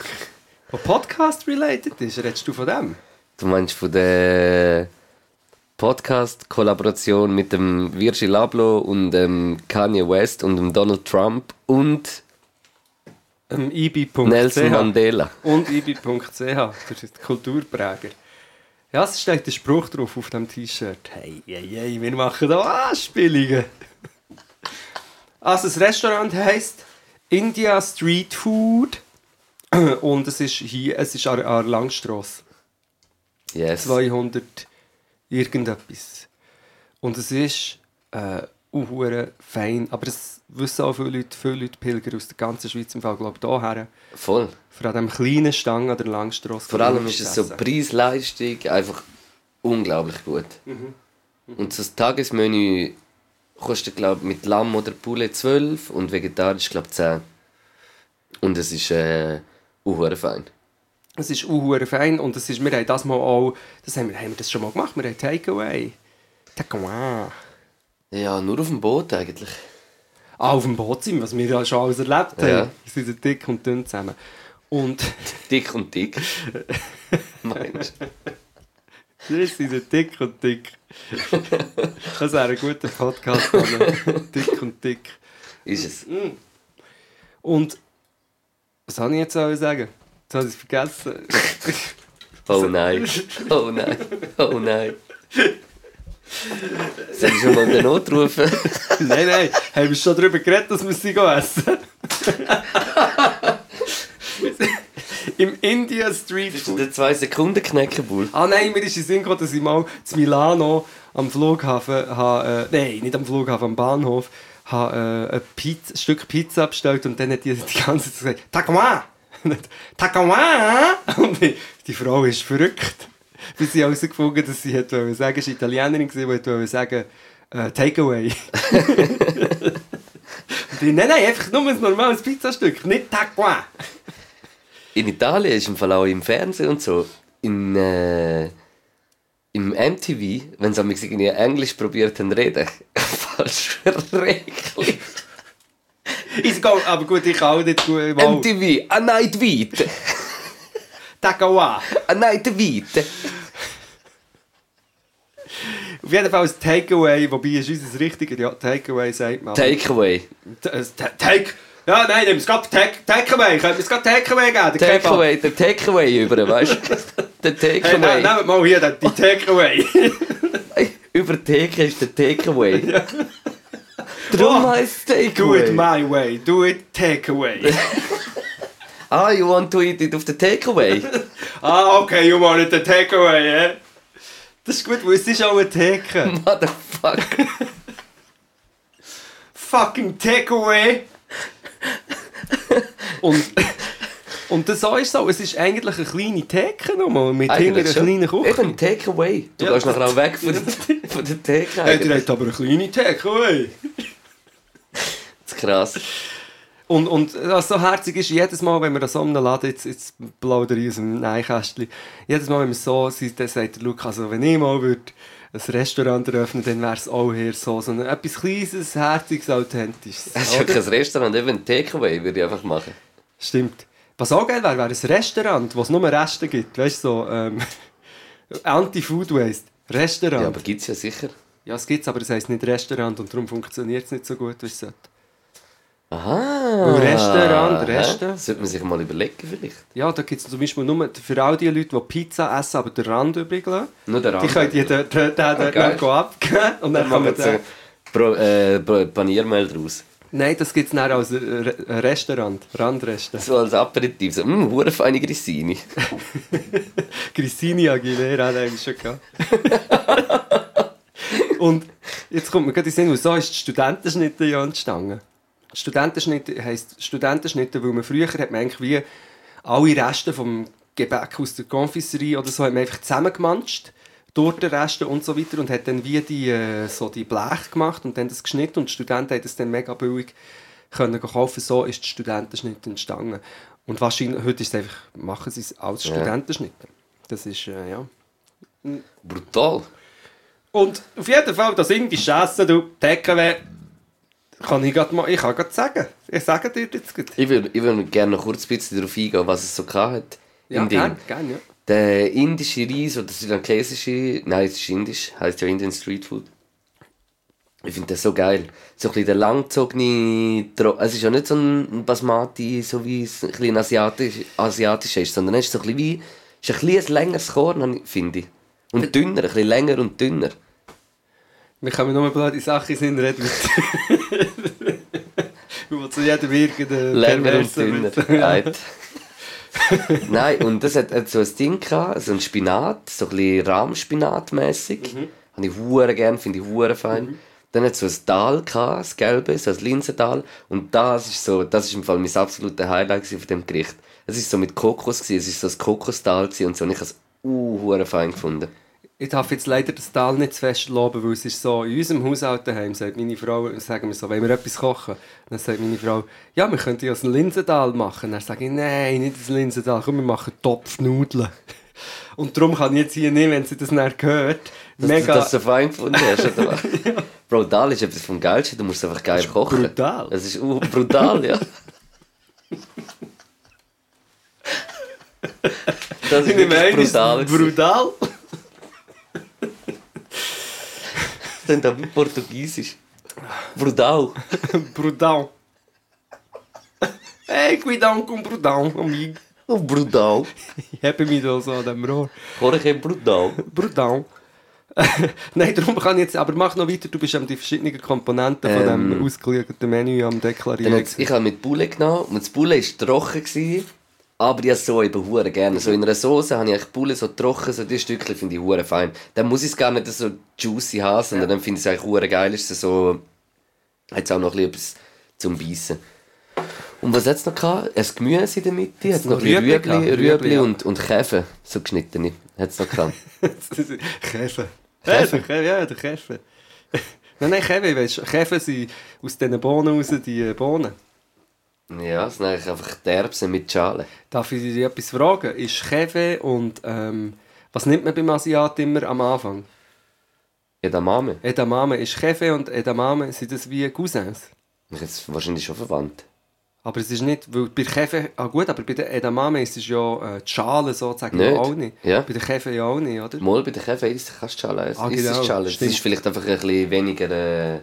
das Podcast-related ist. Redest du von dem? Du meinst von der Podcast-Kollaboration mit dem Virgil Abloh und dem Kanye West und dem Donald Trump und Ähm, ibi.ch Nelson Mandela. und ist der Kulturpräger. Ja, es steht der Spruch drauf auf dem T-Shirt. Hey, hey, hey, wir machen da Anspielungen. Also das Restaurant heisst India Street Food und es ist hier, es ist an der Langstrasse. Yes. 200 irgendetwas. Und es ist äh, unhure fein, aber es wissen auch viele Leute, viele Leute Pilger aus der ganzen Schweiz, im Fall glaube ich hierher, Voll. an diesem kleinen Stang an der Langstrasse. Vor allem ist es so. Preis-Leistung einfach unglaublich gut. Mhm. Und so das Tagesmenü kostet, glaube mit Lamm oder Poulet 12 und vegetarisch, glaube ich, 10. Und es ist äh, unhure fein. Es ist unhure fein und es ist, wir haben das mal auch, das haben wir, haben wir das schon mal gemacht, wir haben Takeaway. Takeaway. Ja, nur auf dem Boot eigentlich. Ah, auf dem Boot sind wir, was wir ja schon alles erlebt haben. Ja. Wir sind so dick und dünn zusammen. Und Dick und dick. Meinst du? Wir sind so dick und dick. Das wäre ein guter Podcast. Mann. dick und dick. Ist es. Und was soll ich jetzt sollen sagen? Jetzt habe ich es vergessen. Oh nein. Oh nein. Oh nein. Soll ich schon mal den Not rufen? nein, nein, haben wir schon darüber geredet, dass wir sie essen? Im India Street Food. der 2 Sekunden Knäckebull? Ah nein, mir ist in Sinn gekommen, dass ich mal zu Milano am Flughafen, habe, äh, nein, nicht am Flughafen, am Bahnhof, habe, äh, ein, Pizza, ein Stück Pizza bestellt und dann hat die die ganze Zeit gesagt, Takawa! Takawa! Und die, die Frau ist verrückt. Bis sie herausgefunden dass sie hat wollte sagen, es war Italienerin, die wollte sagen, äh, Takeaway. Nein, nein, einfach nur ein normales Pizzastück, nicht Taquin. In Italien ist im Fall auch im Fernsehen und so, in, äh, im MTV, wenn sie am irgendwie Englisch probiert haben reden, falsch schrecklich. Ich gehe, aber gut, ich auch nicht gut. Mal. MTV, a night vite, Taquin. a night vite. Auf jeden Fall ein Takeaway, wobei ist unser richtiger, ja, Takeaway sagt man. Takeaway. Äh, Ta- Take. Ja, nein, nimm es gerade Take, Takeaway. Könnt mir es Takeaway geben? Kebab? Takeaway, der Takeaway über, weißt du? Der Hey, nehm- Takeaway. nehmt mal hier den, die Takeaway. Über Theke ist der Takeaway. Darum Oh, heisst es Do it Takeaway. my way. Do it Takeaway. Ah, you want to eat it auf der Takeaway? ah, okay, you want it the Takeaway, eh? Das ist gut, weil es ist auch ein Theke. Motherfuck. Fucking Takeaway. Und, und das so ist so, es ist eigentlich eine kleine Theke nochmal, mit hinter einer kleinen Küche. Eben, Takeaway. Du Ja. gehst nachher auch weg von der, von der Theke. Hey, der eigentlich. hat aber eine kleine Takeaway. Das ist krass. Und, und was so herzig ist, jedes Mal, wenn wir an so Laden, jetzt, jetzt plaudere ich aus dem Neinkästchen, jedes Mal, wenn wir so sind, dann sagt der Luke, also wenn ich mal würde ein Restaurant eröffnen, dann wäre es auch hier so, so ein, etwas Kleines, Herziges, Authentisches. Es ist wirklich ein Restaurant, eben ein Takeaway würde ich einfach machen. Stimmt. Was auch geil wäre, wäre ein Restaurant, wo es nur Reste gibt, weißt du, so ähm, Anti-Food Waste. Restaurant. Ja, Ja, aber gibt es ja sicher. es gibt es, aber es heisst nicht Restaurant und darum funktioniert es nicht so gut, wie es sollte. Aha. Weil Restaurant? Reste. Sollte man sich mal überlegen vielleicht. Ja, da gibt es zum Beispiel nur für all die Leute, die Pizza essen, aber den Rand übrig lassen. Nur Die Rand. können die dort, dort, dort geil. noch abgeben und dann Dann kann man den... Pro, äh, Paniermehl draus. Nein, das gibt es dann als Re Restaurant, Randrestaurant. So als Aperitif. So, mh, hure feine Grissini. Grissini Aguilera hat eigentlich schon gehabt. und jetzt kommt mir gerade in den Sinn, so ist die Studentenschnitte ja entstanden. Studentenschnitte heisst Studentenschnitte, weil man früher hat man eigentlich wie alle Reste vom Gebäck aus der Konfiserie oder so hat man einfach zusammengemanscht durch die Reste und so weiter und hat dann wie die, äh, so die Blech gemacht und dann das geschnitten und die Studenten haben das dann mega billig können kaufen. So ist die Studentenschnitte entstanden. Und wahrscheinlich, heute ist es einfach, machen sie es als Ja. Studentenschnitte. Das ist, äh, ja. Brutal. Und auf jeden Fall, das indische Essen, du, TKW, kann ich gerade mal, ich kann gerade sagen. Ich sage dir jetzt gerade. Ich würde ich würd gerne noch kurz ein bisschen darauf eingehen, was es so hat. Ja, gerne, gerne, ja. Der indische Reis oder sri lankesische, nein, es ist indisch, heisst ja Indian Street Food. Ich finde das so geil. So ein bisschen der langgezogene, Tro- es ist ja nicht so ein Basmati, so wie es ein bisschen asiatisch, asiatisch ist, sondern es ist so ein bisschen wie, es ist ein, bisschen ein längeres Korn, finde ich. Und dünner, ein bisschen länger und dünner. Wir können nur blöde Sachen sind reden. Wo zu jedem irgendeinen Länger und dünner. Nein, und das hat, hat so ein Ding gehabt, so ein Spinat, so ein bisschen Rahmspinat-mässig. Mhm. Habe ich hure gern, finde ich hure fein. Dann hat es so ein Tal gehabt, das gelbe, so ein Linsental. Und das ist so, das ist im Fall mein absoluter Highlight von dem Gericht. Es ist so mit Kokos gewesen, es ist so ein Kokostal gewesen und so. Und ich habe es uh, fein gefunden. Ich darf jetzt leider das Tal nicht zu fest loben, weil es ist so, in unserem Haushalt daheim sagt meine Frau, sagen wir so, wenn wir etwas kochen, dann sagt meine Frau, ja, wir könnten ja ein Linsental machen. Dann sage ich, nein, nicht ein Linsental, komm, wir machen Topfnudeln. Und darum kann ich jetzt hier nicht, wenn sie das nicht hört, Dass mega... du das so fein gefunden hast, oder was? Bro, Dal ist etwas vom Geilsten, du musst einfach geil kochen. brutal. Es ist uh, brutal, ja. Das ist ist brutal. brutal. Auch wie Portugiesisch. Brutal. brutal. Hey, cuidado com brutal, amigo. Oh, brutal. Ich habe mich da so an dem Rohr. Jorge brutal. Brutal. Nein, darum kann ich jetzt, aber mach noch weiter, du bist an die verschiedenen Komponenten von Ähm. dem ausgelegten Menü am Deklarieren. ich habe mit Bulle genommen und das Bulle war trocken. Gewesen, aber ich so eben hure gerne. So in einer Soße habe ich eigentlich Bulle so trocken, so die Stückchen finde ich hure fein. Dann muss ich es gar nicht so juicy haben, sondern dann finde ich es eigentlich hure geil. Ist so, hat es auch noch etwas zum Beißen. Und was hat es noch gehabt? Ein Gemüse in der Mitte, hat noch ein Rüebli Rüebli? Rüebli, ja. und, und Käfer, so geschnittene. Hat es noch gehabt. Käfer. Käfer, ja, der Käfer. Nein, nein, Käfe, weißt du, Käfe sind aus diesen Bohnen raus, die Bohnen. Ja, das sind eigentlich einfach Erbsen mit Schalen. Darf ich dich etwas fragen? Ist Käfe und, ähm, was nimmt man beim Asiat immer am Anfang? Edamame. Edamame ist Käfe und Edamame sind das wie Cousins. Jetzt wahrscheinlich schon verwandt. Aber es ist nicht, weil bei Käfe, ah gut, aber bei der Edamame ist es ja äh, die Schale sozusagen Nicht? ja auch nicht. Ja. Bei der Käfe ja auch nicht, oder? Mal bei der Kaffee isst kannst du Schale essen. Ah, genau, die Schale. Das stimmt. ist vielleicht einfach ein bisschen weniger... Äh,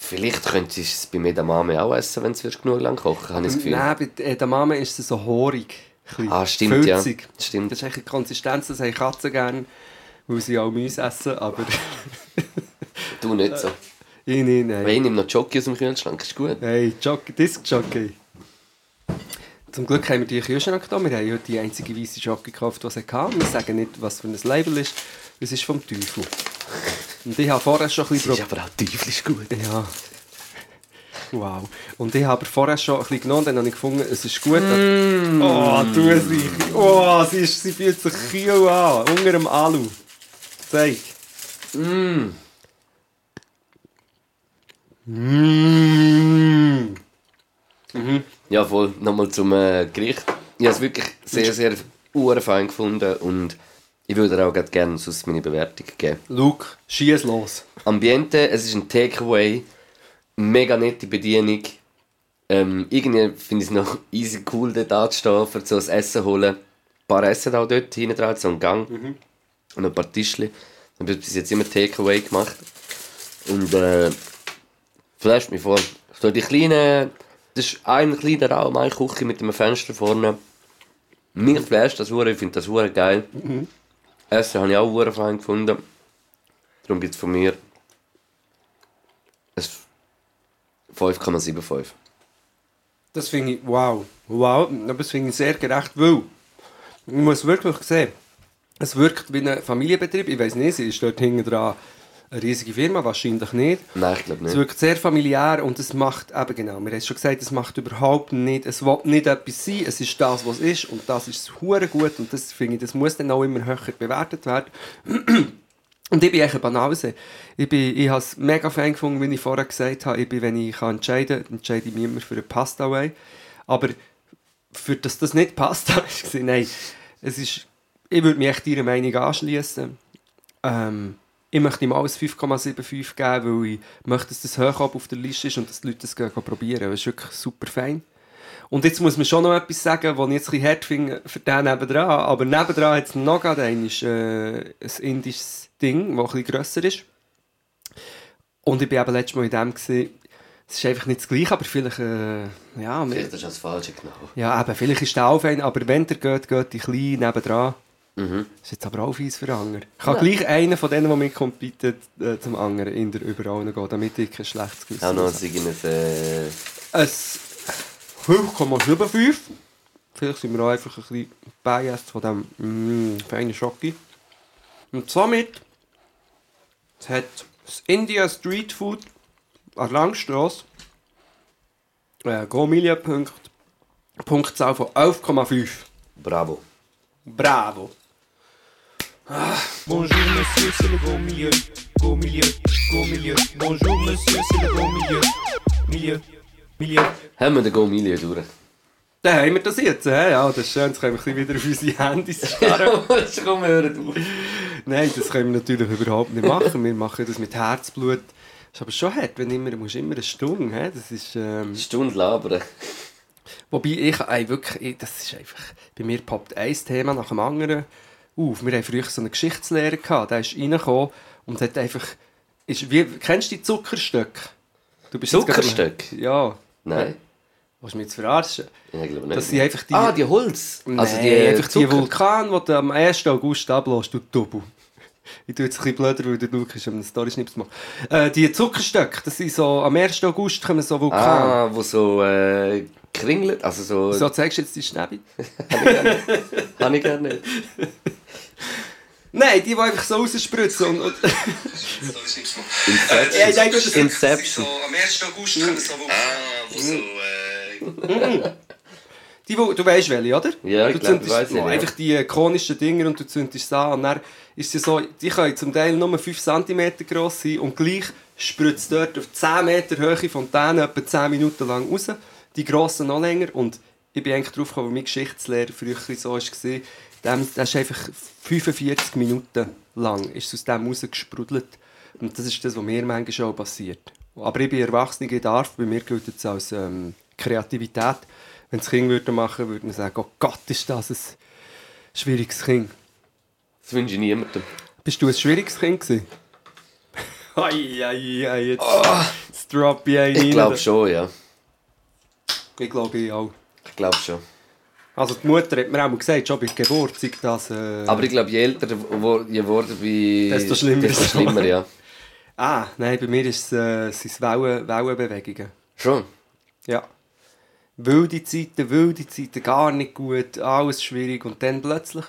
vielleicht könntest du es bei Edamame auch essen, wenn du genug lang kochen habe ich das Gefühl. Nein, bei der Edamame ist es so bisschen Ah, stimmt, ja. filzig. Stimmt. Das ist eigentlich die Konsistenz, das haben Katzen gerne, weil sie auch Mäuse essen, aber Du nicht so. ich nicht, nein. Weil ich nehme noch Jockey aus dem Kühlschrank, ist gut. Hey, Jockey, Disc-Jockey. Zum Glück haben wir die Kühlschrank da. Wir haben heute die einzige weiße Jockey gekauft, die es hatte. Wir sagen nicht, was für ein Label ist. Es ist vom Teufel. Und ich habe vorher schon ein bisschen... Das ist aber auch teuflisch gut. Ja. Wow. Und ich habe vorher schon ein bisschen genommen, dann habe ich gefunden, es ist gut. Mm. Oh, tu sie. Oh, sie, ist, sie fühlt sich kühl an. Unter dem Alu. Zeig. Mm. Mm. Ja, voll. Nochmal zum äh, Gericht. Ich habe es wirklich sehr, sehr fein gefunden und ich würde dir auch gerne sonst meine Bewertung geben. Luke, schieß los. Ambiente, es ist ein Takeaway, mega nette Bedienung. Ähm, irgendwie finde ich es noch easy cool, dort anzustehen, für so ein Essen holen. Ein paar Essen auch dort hinten dran, so einen Gang. Und ein paar Tischchen. Ich habe bis jetzt immer Takeaway gemacht. Und äh, flasht mich vor. So die kleinen, das ist ein kleiner Raum, eine Küche mit einem Fenster vorne. Mir flasht das hure, ich finde das hure geil. Essen habe ich auch hure fein gefunden. Darum gibt es von mir ein 5,75. Das finde ich, wow. Wow, das finde ich sehr gerecht, weil ich muss wirklich sehen, es wirkt wie ein Familienbetrieb. Ich weiß nicht, sie ist dort hinten dran eine riesige Firma, wahrscheinlich nicht. Nein, ich glaube Es nicht. wirkt sehr familiär und es macht, eben genau, wir haben es schon gesagt, es macht überhaupt nicht, es will nicht etwas sein, es ist das, was es ist und das ist hure gut und das finde ich, das muss dann auch immer höher bewertet werden. Und ich bin echt ein Banause. Ich, bin, ich habe es mega Fan gefunden, wie ich vorher gesagt habe. Ich bin, wenn ich kann entscheiden kann, entscheide ich mich immer für eine Pasta Way. Aber für dass das nicht Pasta ist, nein, es ist, ich würde mich echt Ihrer Meinung anschließen. Ähm, ich möchte ihm alles 5,75 geben, weil ich möchte, dass das hoch auf der Liste ist und dass die Leute das gehen, gehen probieren. Das ist wirklich super fein. Und jetzt muss man schon noch etwas sagen, was ich jetzt ein bisschen hart finde für den nebendran. Aber nebendran hat es noch gerade einen, ist, äh, ein indisches Ding, das ein bisschen grösser ist. Und ich war eben letztes Mal in dem, gewesen, es ist einfach nicht das Gleiche, aber vielleicht, äh, ja, Vielleicht du das Falsche genommen. ja, eben, vielleicht ist der auch fein, aber wenn der geht, geht die klein nebendran. Mhm. Ist jetzt aber auch fies für Anger. Ich kann gleich einen von denen, die mitkommt, bitte äh, zum Angern in der überall gehen, damit ich kein schlechtes Gewissen Auch noch habe. ein äh, Ein 5,75. Vielleicht sind wir auch einfach ein bisschen biased von diesem mm, feinen Schocki. Und somit es hat das India Street Food an der Langstrasse äh, Gomilia-Punkt Punktzahl von 11,5. Bravo. Bravo. Bonjour monsieur, c'est le beau milieu. Beau milieu, beau milieu. Bonjour monsieur, c'est le beau milieu. Milieu, milieu. Haben wir den Gomilie durch? Dann haben wir das jetzt. hä? Ja, das ist schön. Jetzt können wir ein bisschen wieder auf unsere Handys starren. Jetzt komm, hör auf. Nein, das können wir natürlich überhaupt nicht machen. Wir machen das mit Herzblut. Das ist aber schon hart, wenn immer, du musst immer eine Stunde. He? Das ist, ähm, Stunde labern. wobei ich, ey, wirklich, ich, das ist einfach, bei mir poppt ein Thema nach dem anderen auf. Wir hatten früher so einen Geschichtslehrer, gehabt, der ist reingekommen und hat einfach, ist, wie, kennst du die Zuckerstöcke? Du bist jetzt gerade- Zuckerstöcke? Ja. Nein. Willst du mich jetzt verarschen? Ich glaube nicht. Das sind einfach die... ah, die Holz. Also Also die, die, einfach die Zucker- Vulkan, die du am 1. August ablässt, du Double. Ich tue jetzt ein bisschen blöder, weil der um einen Story-Schnips zu machen. Äh, die Zuckerstöcke, das sind so, am 1. August kommen so Vulkan. Ah, wo so äh, kringelt. Also so. So, zeigst du jetzt die Schnäbi? Kann ich gerne nicht. Nein, die, die einfach so rausspritzen. Und, und Inception. Ja, ich denke, das ist- Inception. am 1. August kommen so Ah, wo so. Äh, Die, wo, du weißt welche, oder? Ja, ich du glaub, ich zündest weiss welche, ja. Einfach die ikonischen Dinger und du zündest es an und dann ist sie so, die können zum Teil nur 5 cm gross sein und gleich spritzt dort auf 10 Meter Höhe Fontäne etwa 10 Minuten lang raus. Die grossen noch länger und ich bin eigentlich drauf gekommen, weil mein Geschichtslehrer früher so war, dem, das ist einfach 45 Minuten lang ist aus dem rausgesprudelt. Und das ist das, was mir manchmal auch passiert. Aber ich bin erwachsen, ich darf, bei mir gilt es als ähm, Kreativität. Wenn das Kind würde machen, würde man sagen, oh Gott, ist das ein schwieriges Kind. Das wünsche ich niemandem. Bist du ein schwieriges Kind gewesen? Ai, ai, ai, jetzt, jetzt drop ich einen Ich glaube schon, ja. Ich glaube ich auch. Ich glaube schon. Also die Mutter hat mir auch mal gesagt, schon bei der Geburt, sei das... Äh, Aber ich glaube, je älter je wurde bei... Desto schlimmer Desto ist es. schlimmer, ja. ah, nein, bei mir ist es, äh, sind es Wellen, Wellenbewegungen. Schon. Ja. Wilde Zeiten, wilde Zeiten, gar nicht gut, alles schwierig. Und dann plötzlich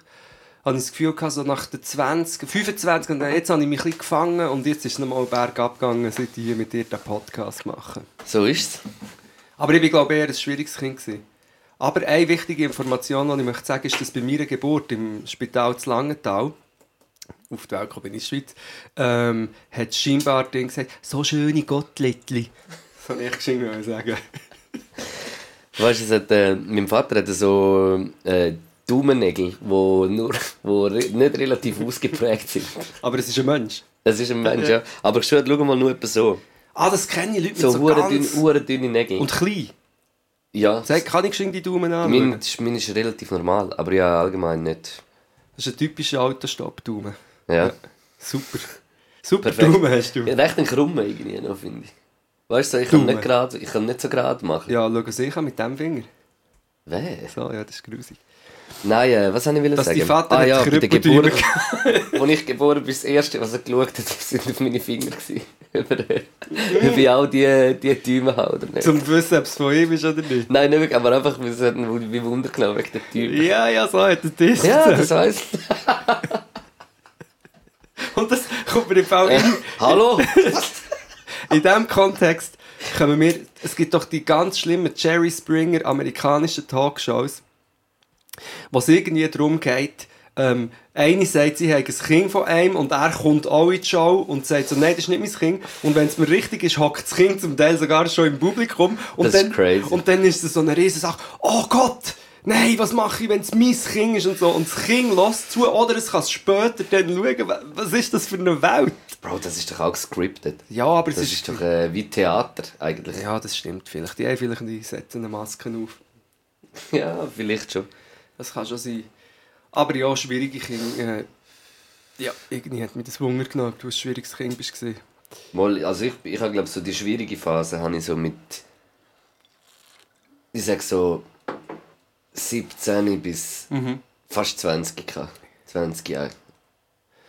habe ich das Gefühl gehabt, so nach den 20, 25, und jetzt habe ich mich ein bisschen gefangen und jetzt ist es nochmal bergab gegangen, seit ich hier mit dir den Podcast mache. So ist es. Aber ich glaube ich, eher ein schwieriges Kind. Gewesen. Aber eine wichtige Information, die ich möchte sagen, ist, dass bei meiner Geburt im Spital zu Langenthal, auf die Welt bin in der Schweiz, ähm, hat scheinbar Ding gesagt, so schöne Gottlittli. Das soll ich geschenkt sagen. Weißt du, es hat, äh, mein Vater hatte so äh, Daumennägel, die nur, wo nicht relativ ausgeprägt sind. Aber es ist ein Mensch. Das ist ein Mensch, ja. Aber schon, schau mal nur etwa so. Ah, das kenne ich, Leute mit So, so, hure ganz... dünne, hure dünne Nägel. Und klein. ja, Sag, kann ich geschenkt die Daumen anschauen? mein, das ist- relativ normal, aber ja, allgemein nicht. Das ist ein typischer Autostopp-Daumen. Ja. Super. Super Perfekt. Daumen hast du. Ja, recht ein krummer irgendwie noch, finde ich. Weißt du, ich kann nicht gerade, ich kann nicht so gerade machen. Ja, schau sicher mit dem Finger. Wer? So, ja, das ist grusig. Nein, äh, was wollte ich Dass sagen? dein Vater ah, ja, bei der Geburt. Als ich geboren bin, das erste, was er geschaut hat, sind auf meine Finger. gewesen. Ich auch die, die Däume habe oder nicht. Zum wissen, ob es von ihm ist oder nicht. Nein, nicht wirklich, aber einfach, wir sollten wie Wunder genommen wegen der Däume. Ja, ja, so hat er das. Ja, das heisst. Und das kommt mir im Fall in, Hallo? in diesem Kontext kommen wir, es gibt doch die ganz schlimmen Jerry Springer amerikanischen Talkshows, wo es irgendwie darum geht, ähm, eine sagt, sie hat ein Kind von einem und er kommt auch in die Show und sagt so, nein, das ist nicht mein Kind. Und wenn es mir richtig ist, hockt das Kind zum Teil sogar schon im Publikum. Und Das ist dann, crazy. Und dann ist es so eine riesen Sache, oh Gott, nein, was mache ich, wenn es mein Kind ist und so. Und das Kind lässt zu oder es kann es später dann schauen. Was ist das für eine Welt? Bro, das ist doch auch gescriptet. Ja, aber es Das ist... ist doch äh, wie Theater eigentlich. Ja, das stimmt vielleicht. Die haben vielleicht die setzen eine Maske auf. Ja, vielleicht schon. Das kann schon sein. Aber ja, schwierige Kinder. Äh, ja, irgendwie hat mich das Wunder genommen, ob du ein schwieriges Kind bist. Mal, also ich, ich habe glaube so die schwierige Phase habe ich so mit ich sag so 17 bis fast 20 gehabt. 20 Jahre.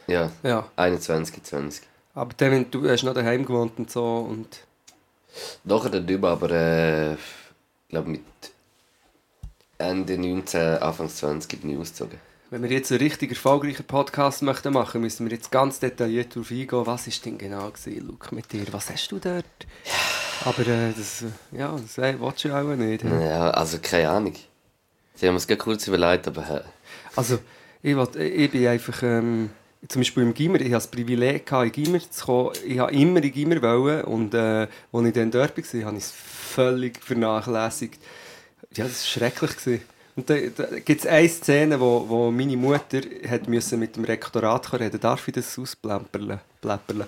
Ja, Ja, 21, 20. aber dann, wenn du hast noch daheim gewohnt und so und... Nachher darüber, aber äh, ich glaube mit Ende 19, Anfang 20 bin ich ausgezogen. Wenn wir jetzt einen richtig erfolgreichen Podcast möchten machen, müssen wir jetzt ganz detailliert darauf eingehen, was ist denn genau gewesen, Luke, mit dir? Was hast du dort? Aber äh, das, äh, ja, das äh, willst du auch nicht. hä? Ja, also keine Ahnung. Sie haben es gerade kurz überlegt, aber äh, Also, ich, will, ich bin einfach, ähm, zum Beispiel im Gimmer, ich hatte das Privileg, gehabt, in Gimmer zu kommen. Ich wollte immer in Gimmer wollen und äh, als ich dann dort war, habe ich es völlig vernachlässigt. Ja, das war schrecklich. Gewesen. Und da, da gibt es eine Szene, wo, wo meine Mutter hat müssen mit dem Rektorat reden Darf ich das ausplapperle? Pläpperle?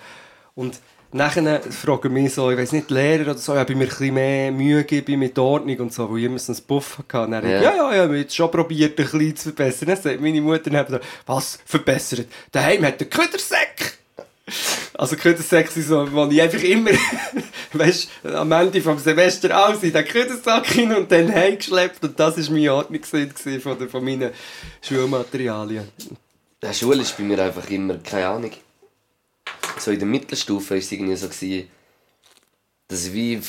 Und nachher fragen mich so, ich weiß nicht, Lehrer oder so, ob ich mir ein bisschen mehr Mühe gebe mit Ordnung und so, weil ich immer so einen Buff hatte. Und dann, Ja. ja, ja, ja, ich habe jetzt schon probiert, ein bisschen zu verbessern. Dann sagt meine Mutter so, was, verbessert? Daheim hat der Ködersäck. Also Ködersäck sind so, wo ich einfach immer, weißt am Ende vom Semester aus in den Ködersack hin und dann heimgeschleppt und das war meine Ordnung von, von meinen Schulmaterialien. Die Schule ist bei mir einfach immer, keine Ahnung. So in der Mittelstufe war es irgendwie so, gewesen, dass ich wie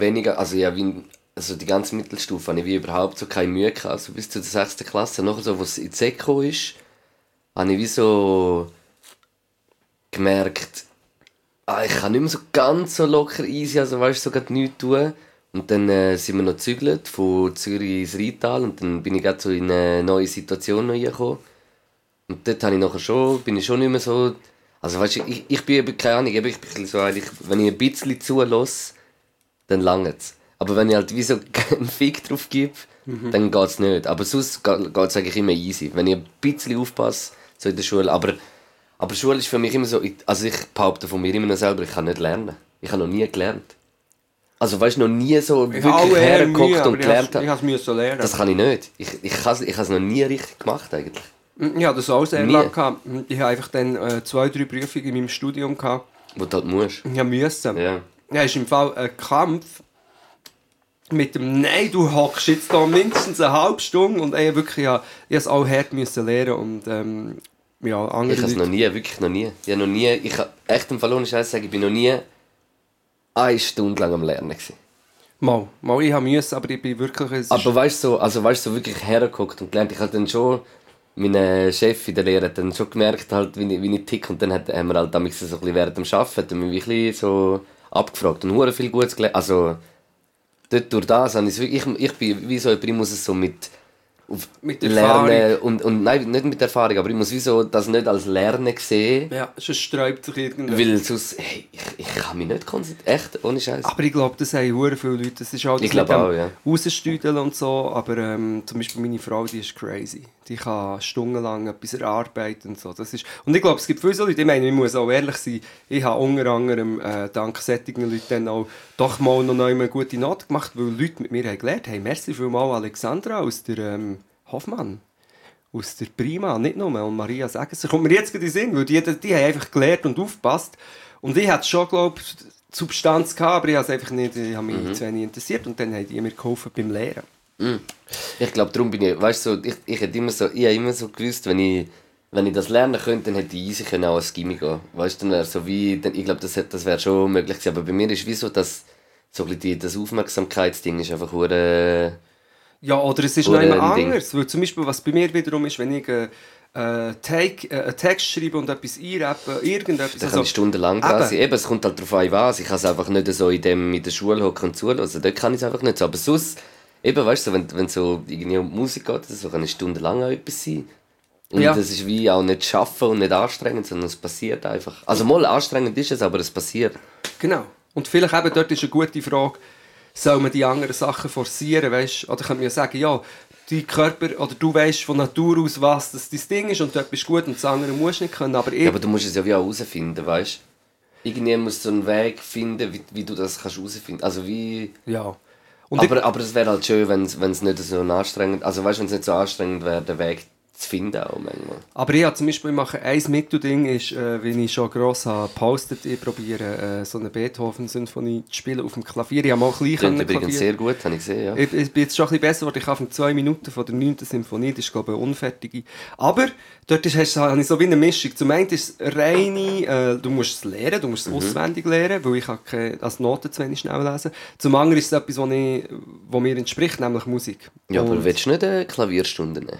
weniger, also ja, wie, also die ganze Mittelstufe habe ich wie überhaupt so keine Mühe gehabt, also bis zur 6. Klasse. Nachher so, wo es in die Seko ist, habe ich wie so gemerkt, ah, ich kann nicht mehr so ganz so locker easy, also weißt du, so nichts tun. Und dann äh, sind wir noch gezügelt von Zürich ins Rheintal und dann bin ich gerade so in eine neue Situation reingekommen. Und dort habe ich nachher schon, bin ich schon nicht mehr so... Also weißt du, ich, ich bin eben, keine Ahnung, ich bin so eigentlich, wenn ich ein bisschen zulasse, dann langt es. Aber wenn ich halt wie so einen Fick drauf gebe, dann geht es nicht. Aber sonst geht es eigentlich immer easy. Wenn ich ein bisschen aufpasse, so in der Schule. Aber, aber Schule ist für mich immer so, ich- also ich behaupte von mir immer noch selber, ich kann nicht lernen. Ich habe noch nie gelernt. Also weißt du, noch nie so Ich wirklich hergeguckt und ich gelernt ich habe. es müssen lernen. Das kann ich nicht. Ich, ich, ich habe es noch nie richtig gemacht eigentlich. Ich hatte das auch sehr Nie. lange. gehabt. Ich habe einfach dann äh, zwei, drei Prüfungen in meinem Studium gehabt. Wo du halt musst. Ich musste. Ja. Ja, ist im Fall ein Kampf mit dem Nein, du hockst jetzt da mindestens eine halbe Stunde und ey, wirklich, ja, ich es auch hart müssen lernen und ähm, ja, andere Ich habe es noch nie, wirklich noch nie. Ich noch nie, ich habe echt im Fall ohne Scheiß sagen, ich bin noch nie eine Stunde lang am Lernen gewesen. Mal, mal, ich habe müssen, aber ich bin wirklich... Aber weißt du, so, also weißt du, so wirklich hergeguckt und gelernt. Ich habe dann schon, mein Chef in der Lehre hat dann schon gemerkt, halt, wie, ich, wie ich tick. Und dann hat, haben wir halt damals so ein bisschen während dem Arbeiten mich ein bisschen so abgefragt und hure viel Gutes gelernt. Also, dort durch das habe ich wirklich, ich, ich bin wie so jemand, ich muss es so mit, auf Mit Lernen Erfahrung. und, und nein, nicht mit Erfahrung, aber ich muss wie so das nicht als Lernen sehen, ja, sonst sträubt sich irgendwas. weil sonst, hey, ich, ich kann mich nicht konzentrieren, echt, ohne Scheiß. Aber ich glaube, das haben hure viele Leute. Das ist halt Ich glaube auch, ja. Rausstüdeln und so. Aber ähm, zum Beispiel meine Frau, die ist crazy. Die kann stundenlang etwas erarbeiten und so. Das ist, und ich glaube, es gibt viele so Leute, ich meine, ich muss auch ehrlich sein, ich habe unter anderem äh, dank solchen Leuten dann auch doch mal noch eine gute Note gemacht, weil Leute mit mir haben gelernt haben. Merci vielmals Alexandra aus der ähm, Hoffmann. Aus der Prima, nicht nur, und Maria Segesser. Kommt mir jetzt gerade in den Sinn, weil die, die haben einfach gelernt und aufgepasst. Und ich hatte schon, glaube ich, Substanz gehabt, aber ich habe es einfach nicht, ich habe mich Mhm. zu wenig interessiert und dann haben die mir geholfen beim Lehren. Ich glaube, darum bin ich, weißt du, so, ich, ich hätte immer so, ich habe immer so gewusst, wenn ich, wenn ich das lernen könnte, dann hätte ich easy können auch als Gimmi gehen. Weißt du, dann wäre so wie, dann, ich glaube, das, das wäre schon möglich gewesen. Aber bei mir ist wie so, dass so ein bisschen die, das Aufmerksamkeitsding ist einfach hure Ja, oder es ist Oder noch immer anders. Weil zum Beispiel, was bei mir wiederum ist, wenn ich äh, äh, Take, äh, einen Text schreibe und etwas einrappe, irgendetwas. Da kann ich stundenlang Also, Eben. sein. Eben, es kommt halt darauf an, was. Ich kann es einfach nicht so in, dem, in der Schule hocken und zuhören. Also, dort kann ich es einfach nicht so. Aber sonst, eben, weißt du, wenn wenn es so irgendwie um Musik geht, so kann es stundenlang auch etwas sein. Und Ja. das ist wie auch nicht schaffen und nicht anstrengend, sondern es passiert einfach. Also mal anstrengend ist es, aber es passiert. Genau. Und vielleicht eben dort ist eine gute Frage, soll man die anderen Sachen forcieren, weißt? Oder könnte man ja sagen, ja, dein Körper, oder du weißt von Natur aus, was das dein Ding ist und dort bist du gut und das andere musst du nicht können. Aber ich, Ja, aber du musst es ja wie auch herausfinden, weißt du? Irgendwie musst du einen Weg finden, wie, wie du das kannst herausfinden. Also wie... ja. Und ich, aber, aber es wäre halt schön, wenn es nicht so anstrengend... Also weißt du, wenn es nicht so anstrengend wäre, den Weg zu finden auch manchmal. Aber ich habe zum Beispiel, ich mache ein Mittelding, ist, äh, wie ich schon gross habe gepostet, ich probiere äh, so eine Beethoven-Symphonie zu spielen auf dem Klavier. Ich habe mal klein Klingt übrigens Klavier. sehr gut, habe ich gesehen, ja. Ich, ich bin jetzt schon ein bisschen besser geworden. Ich habe zwei Minuten von der 9. Symphonie, das ist glaube ich eine unfertige. Aber dort ist, hast, habe ich so wie eine Mischung. Zum einen ist es reine, äh, du musst es lernen, du musst es auswendig lernen, weil ich keine, als Noten zu wenig schnell lesen. Zum anderen ist es etwas, was, ich, was mir entspricht, nämlich Musik. Ja, aber Und- willst du nicht eine Klavierstunde nehmen?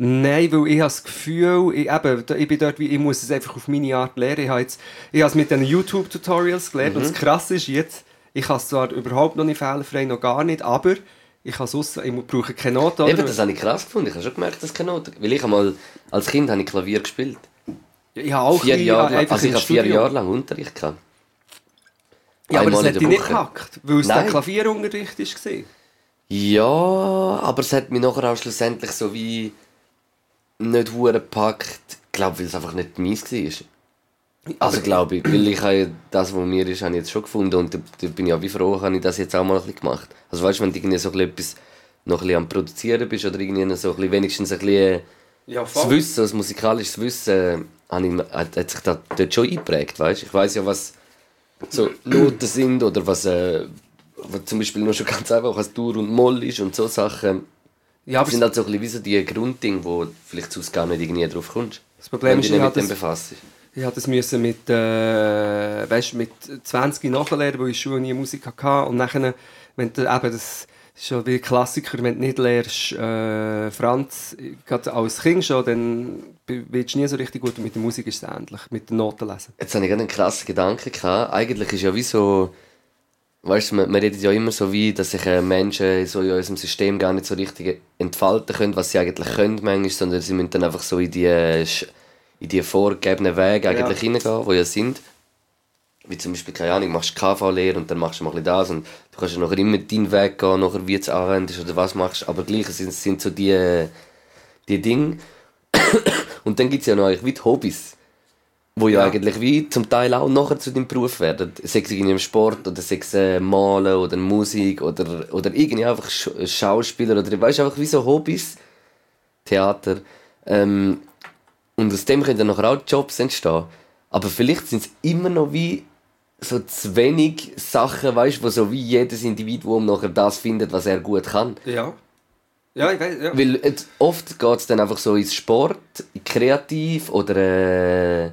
Nein, weil ich habe das Gefühl, ich, eben, ich bin dort, wie, ich muss es einfach auf meine Art lernen. Ich habe, jetzt, ich habe es mit den YouTube-Tutorials gelernt und das Krasse ist jetzt, ich kann es zwar überhaupt noch nicht fehlerfrei, noch gar nicht, aber ich, kann es aus, ich brauche keine Noten. Eben, das habe ich krass gefunden. Ich habe schon gemerkt, dass keine Noten... Weil ich einmal als Kind habe ich Klavier gespielt. ich habe auch Vier Jahre lang, also ich habe vier. Jahre lang Unterricht gehabt. Ja, aber das hat dich nicht gehackt, weil es der. Klavierunterricht war. Ja, aber es hat mich nachher auch schlussendlich so wie nicht hure gepackt. Ich glaube, weil es einfach nicht meins war. Also glaube ich, weil ich habe das, was mir ist, habe ich jetzt schon gefunden und da, da bin ich auch wie froh, habe ich das jetzt auch mal ein bisschen gemacht. Also weißt du, wenn du irgendwie so ein bisschen etwas noch ein bisschen am Produzieren bist oder irgendwie so ein bisschen, wenigstens ein bisschen Ja, das Wissen, das musikalische Wissen, habe ich, hat, hat sich da dort schon eingeprägt, weißt? Ich weiß ja, was so Noten sind oder was, äh, was zum Beispiel nur schon ganz einfach was Dur und Moll ist und so Sachen. Ja, Das sind halt so ein bisschen wie so die Grunddinge, wo vielleicht sonst gar nicht irgendwie drauf kommst. Das Problem ist, ich das- befasst. Ich musste das müssen mit, äh, weißt, mit 20 nachlernen, weil ich Schule nie Musik hatte. Und nachher, wenn du eben, das ist schon wie Klassiker, wenn du nicht lernst, äh, Franz, gerade als Kind schon, dann wirst du nie so richtig gut. Und mit der Musik ist es ähnlich, mit den Noten lesen. Jetzt habe ich gerade einen krassen Gedanken gehabt. Eigentlich ist ja wie so, weißt du, man, man redet ja immer so wie, dass sich äh, Menschen so in unserem System gar nicht so richtig entfalten können, was sie eigentlich können manchmal, sondern sie müssen dann einfach so in die, äh, in die vorgegebenen Wege eigentlich hineingehen, die ja sind. Wie zum Beispiel, keine Ahnung, machst KV-Lehre und dann machst du mal ein bisschen das und du kannst ja nachher immer deinen Weg gehen, nachher wie du es anwendest oder was machst, aber gleich es sind, sind so die, äh, die Dinge. und dann gibt es ja noch eigentlich wie die Hobbys wo ja, Ja. eigentlich wie zum Teil auch nachher zu deinem Beruf werden. Sei es irgendwie im Sport oder sei es äh, Malen oder Musik oder, oder irgendwie einfach Sch Schauspieler oder weißt du, einfach wie so Hobbys, Theater. Ähm, und aus dem können dann nachher auch Jobs entstehen. Aber vielleicht sind es immer noch wie so zu wenig Sachen, weißt du, wo so wie jedes Individuum nachher das findet, was er gut kann. Ja. Ja, ich weiß, ja. Weil jetzt, oft geht es dann einfach so ins Sport, kreativ oder äh,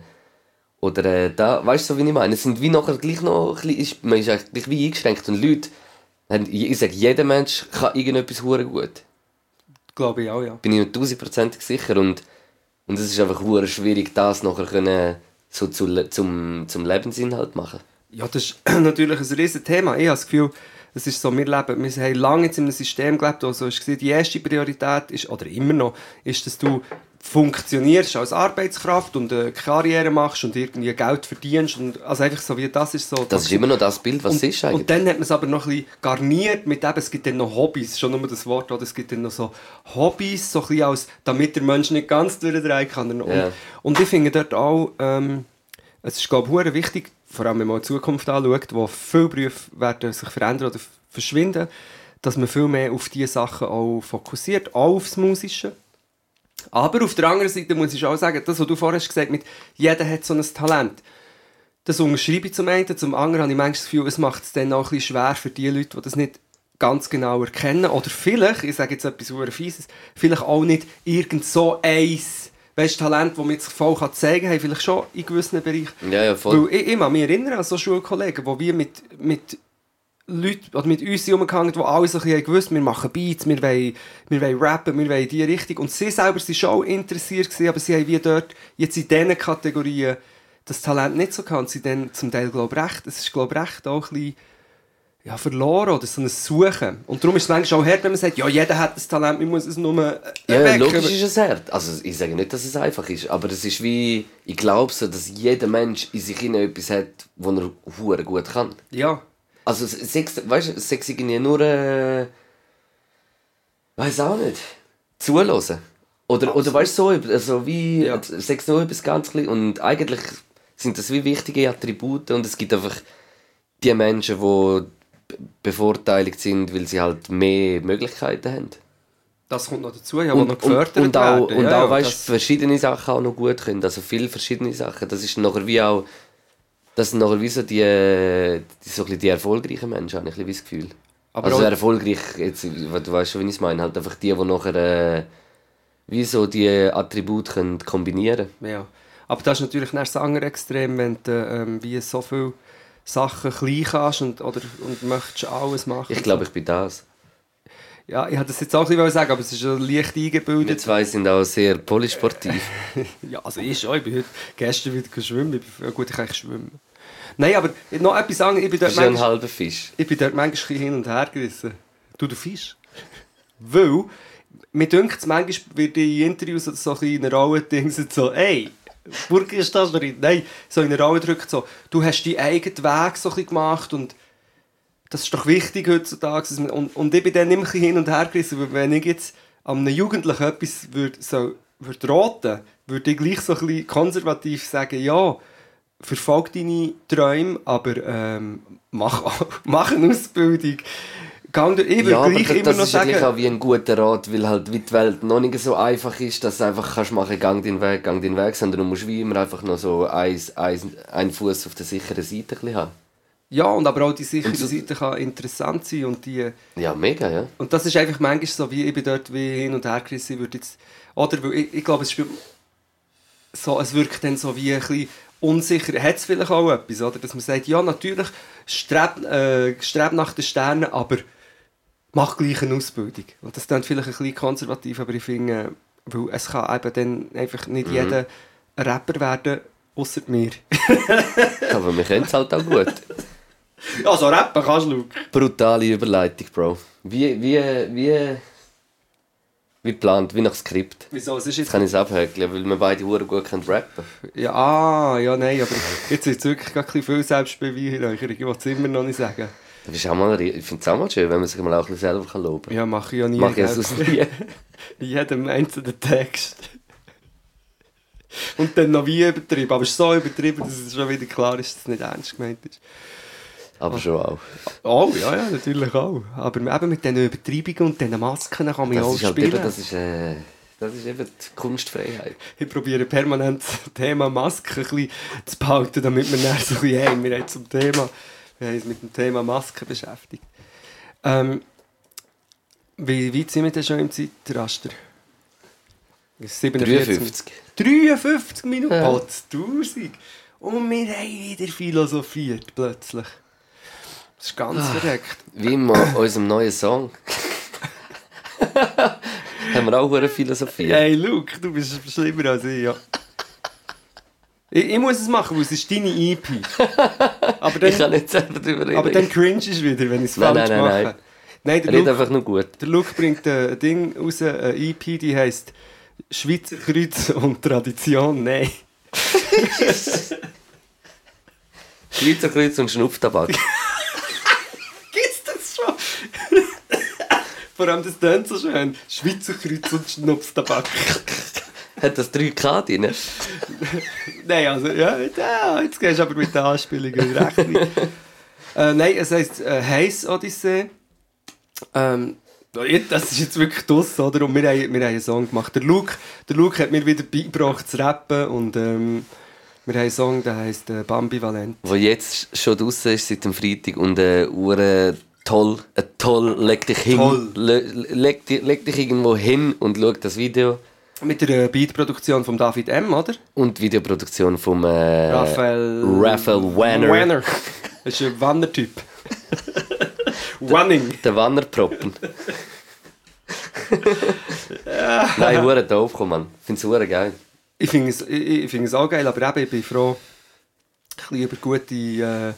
oder äh, da, weißt du, so wie ich meine? Es sind wie nachher gleich noch, ein bisschen- ist, man ist eigentlich gleich wie eingeschränkt und Leute, haben- ich sage, jeder Mensch kann irgendetwas hure gut. Glaube ich auch, ja. Bin ich mir tausendprozentig sicher und, und es ist einfach hure schwierig, das nachher können, so zu, zum, zum Lebensinhalt machen. Ja, das ist natürlich ein riesen Thema. Ich habe das Gefühl, es ist so, wir leben, wir haben lange jetzt in einem System gelebt, wo so ist, die erste Priorität ist, oder immer noch, ist, dass du funktionierst als Arbeitskraft und eine Karriere machst und irgendwie Geld verdienst. Und, also einfach so wie das ist so. Das ist immer noch das Bild, was und, es ist eigentlich. Und dann hat man es aber noch ein bisschen garniert mit eben, es gibt dann noch Hobbys, schon nur das Wort, oder? es gibt dann noch so Hobbys, so ein bisschen als, damit der Mensch nicht ganz durchdrehen kann. Und, Ja. und ich finde dort auch, ähm, es ist glaube ich wichtig, vor allem wenn man die Zukunft anschaut, wo viele Berufe werden sich verändern oder verschwinden, dass man viel mehr auf diese Sachen auch fokussiert, auch aufs Musische. Aber auf der anderen Seite muss ich auch sagen, das, was du vorhin hast gesagt mit jeder hat so ein Talent. Das unterschreibe ich zum einen, zum anderen habe ich manchmal das Gefühl, es macht es dann auch ein bisschen schwer für die Leute, die das nicht ganz genau erkennen. Oder vielleicht, ich sage jetzt etwas sehr Fieses, vielleicht auch nicht irgend so eins, weißt, Talent, das man sich voll kann zeigen kann, vielleicht schon in gewissen Bereichen. ja, ja, voll. Weil ich, ich kann mich erinnern an so Schulkollegen, wo wir mit, mit Leuten, oder mit uns sind umgegangen, die alle so ein bisschen gewusst wir machen Beats, wir wollen, wir wollen rappen, wir wollen in diese Richtung. Und sie selber waren schon interessiert, gewesen, aber sie haben wie dort jetzt in diesen Kategorien das Talent nicht so gehabt. Sie dann zum Teil, glaube ich, recht, es ist, glaube ich, recht auch ein bisschen ja, verloren oder so ein Suchen. Und darum ist es manchmal auch hart, wenn man sagt, ja, jeder hat das Talent, man muss es nur Ja, wecken. logisch ist es hart. Also ich sage nicht, dass es einfach ist, aber es ist wie, ich glaube so, dass jeder Mensch in sich hinein etwas hat, wo er gut kann. Ja, Also Sex, weißt du, Sex irgendwie nur, äh, weiß auch nicht, zuhören. Oder, oder weißt du, so, also wie, Ja. Sex nur etwas ganz klein und eigentlich sind das wie wichtige Attribute und es gibt einfach die Menschen, die be- bevorteiligt sind, weil sie halt mehr Möglichkeiten haben. das kommt noch dazu, ja, und, noch gefördert und, und auch, werden. und ja, auch ja, weißt, verschiedene Sachen auch noch gut können. Also viele verschiedene Sachen. Das ist nachher wie auch. Das sind nachher wie so die, die, so die erfolgreichen Menschen, habe ich ein bisschen das Gefühl. Aber also erfolgreich, jetzt, du weißt schon, wie ich es meine. Halt einfach die, die nachher äh, wie so die Attribute können kombinieren Ja. Aber das ist natürlich das andere Extrem, wenn du ähm, wie so viele Sachen klein kannst und, oder, und möchtest alles machen. Ich glaube, ich bin das. Ja, ich hätte das jetzt auch bisschen sagen aber es ist schon leicht Wir eingebildet. zwei sind auch sehr polysportiv. Ja, also ich schon. Ich bin heute gestern wieder schwimmen. Ich bin, ja gut, ich kann eigentlich schwimmen. Nein, aber noch etwas sagen. Ich bin dort ja ein manchmal, halber Fisch. ich bin dort manchmal hin und her gerissen. Du, du Fisch. Weil, mir dünkt es manchmal, wird in Interviews oder so ein bisschen in Rolle dingset so, ey, Burger ist das drin? Nein, so in Rolle drückt so, du hast deinen eigenen Weg so ein bisschen gemacht und das ist doch wichtig heutzutage. man- Und, und ich bin dann immer hin und her gerissen, weil wenn ich jetzt an einem Jugendlichen etwas würde, so, würde raten, würde ich gleich so ein bisschen konservativ sagen, ja, verfolg deine Träume, aber ähm, mach, mach eine Ausbildung. Gang durch, ich würde Ja, aber gleich das, immer das noch ist ja sagen, auch wie ein guter Rat, weil halt wie die Welt noch nicht so einfach ist, dass du einfach kannst machen, gang den Weg, gang den Weg, sondern du musst wie immer einfach noch so ein, ein, ein Fuß auf der sicheren Seite haben. Ja, und aber auch die sichere so- Seite kann interessant sein und die... Ja, mega, ja. Und das ist einfach manchmal so, wie ich bin dort wie hin und her gerissen, würde jetzt... Oder, weil ich, ich glaube, es spielt... So, es wirkt dann so wie ein bisschen unsicher. Hat es vielleicht auch etwas, oder? Dass man sagt, ja, natürlich, streb, äh, streb nach den Sternen, aber mach gleich eine Ausbildung. Und das klingt vielleicht ein bisschen konservativ, aber ich finde, weil es kann eben dann einfach nicht jeder ein Rapper werden, außer mir. Aber wir können es halt auch gut. Ja, so rappen kannst du, Luke. Brutale Überleitung, Bro. Wie, wie, wie, wie geplant, wie nach Skript. Wieso? Es ist Jetzt jetzt... kann ich es abhökeln, weil wir beide hure gut können rappen Ja, ah, ja, nein, aber jetzt ist es wirklich gar ein bisschen viel Selbstbeweihräucherung. Ich will es immer noch nicht sagen. Das ist auch mal, ich finde es auch mal schön, wenn man sich mal auch ein bisschen selber kann loben kann. Ja, mache ich ja nie. Mach ich aus nie. In jedem einzelnen Text. Und dann noch wie übertrieben. Aber es ist so übertrieben, dass es schon wieder klar ist, dass es nicht ernst gemeint ist. Aber schon auch. Oh, ja, ja, natürlich auch. Aber eben mit diesen Übertreibungen und diesen Masken kann man ja Das auch ist halt spielen. eben, das ist, äh, das ist eben die Kunstfreiheit. Ich probiere permanent das Thema Maske ein bisschen zu behalten, damit wir dann so ein bisschen, hey, wir haben zum Thema, wir haben uns mit dem Thema Maske beschäftigt. Ähm, wie weit sind wir denn schon im Zeitraster? 47 53. 53 Minuten? Ja. Oh, das 1000. Und wir haben wieder philosophiert, plötzlich. Das ist ganz verreckt. Wie immer unserem neuen Song. haben wir auch hure Philosophie. Hey, Luke, du bist schlimmer als ich, ja. Ich, ich muss es machen, weil es ist deine EP. Aber dann, Ich kann nicht selber darüber reden. aber dann cringe ich wieder, wenn ich es falsch nein, nein, mache. nein. Nein, der Red Luke, einfach nur gut. der Luke bringt äh, ein Ding raus, eine EP, die heisst Schweizer Kreuz und Tradition. Nein. Schweizer Kreuz und Schnupftabak. Gibt's das schon? Vor allem das tönt so schön. Schweizer Kreuz und Schnupftabak. Hat das 3K drin? Nein, also, ja, ja, jetzt gehst du aber mit den Anspielungen recht nicht. äh, nein, es heisst äh, Heiß Odyssee. Ähm, das ist jetzt wirklich das, oder? Und wir haben, wir haben einen Song gemacht. Der Luke, der Luke hat mir wieder beigebracht zu rappen und ähm, wir haben einen Song, der heisst äh, Bambivalent. Wo jetzt schon draußen ist seit dem Freitag und äh, ure toll, äh, toll, leg dich hin, Toll. Le, leg, leg dich irgendwo hin und schau das Video. Mit der äh, Beatproduktion von David M., oder? Und die Videoproduktion vom äh, Raphael... Raphael Wanner. Wanner. Das ist ein Wanner-Typ. Wanning. Der Wannerproppen. Nein, hure doof, komm man. Ich find's hure geil. Ich finde es, ich, ich finde es auch geil, aber eben, ich bin froh, ein bisschen über gute äh,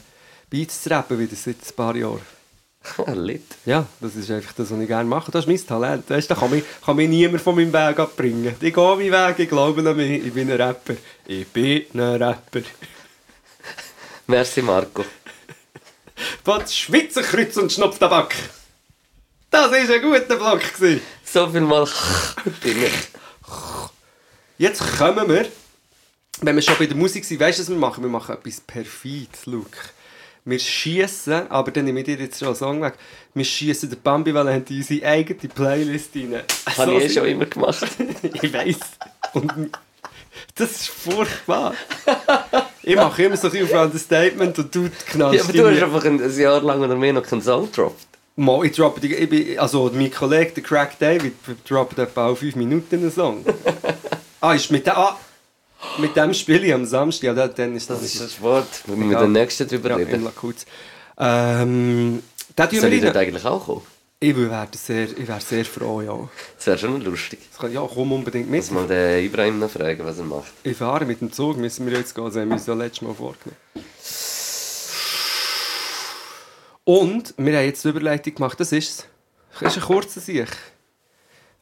Beats zu rappen, wie das seit ein paar Jahren. Lit. Ja, das ist einfach das, was ich gerne mache. Das ist mein Talent. Weißt, da kann mich, kann mich niemand von meinem Weg abbringen. Ich gehe meinen Weg, ich glaube an mich, ich bin ein Rapper. Ich bin ein Rapper. Merci, Marco. Von Schweizer Kreuz und Schnupftabak. Das war ein guter Block. Gewesen. So viel mal. Jetzt kommen wir, wenn wir schon bei der Musik sind, weißt du, was wir machen? Wir machen etwas perfides, Luke. Wir schießen, aber dann nehme ich dir jetzt schon einen Song weg, wir schießen den Bambivalent in unsere eigene Playlist rein. Habe ich eh schon immer gemacht. ich weiß. Und das ist furchtbar. ich mache immer so ein bisschen auf Understatement und du knallst Ja, aber du hast einfach ein, ein Jahr lang oder mehr noch keinen Song gedroppt. Mal, ich droppe ich bin, also mein Kollege, der Crack David, droppt etwa auf 5 Minuten einen Song. ah, ist mit, dem- ah, mit dem Spiel ich am Samstag, ja, da- dann ist das... Das ist ein Wort. Wir müssen Ja. den nächsten drüber ja, reden. in Lakuz. Ähm, Soll ich wir dort eigentlich auch kommen? Ich wäre sehr, ich wär sehr froh, ja. Das wäre schon lustig. Das kann, ja, komm unbedingt mit. Muss mal den Ibrahim noch fragen, was er macht. Ich fahre mit dem Zug, müssen wir jetzt gehen, das haben wir uns ja letztes Mal vorgenommen. Und wir haben jetzt die Überleitung gemacht, das ist es. Das ist ein kurzer Sieg.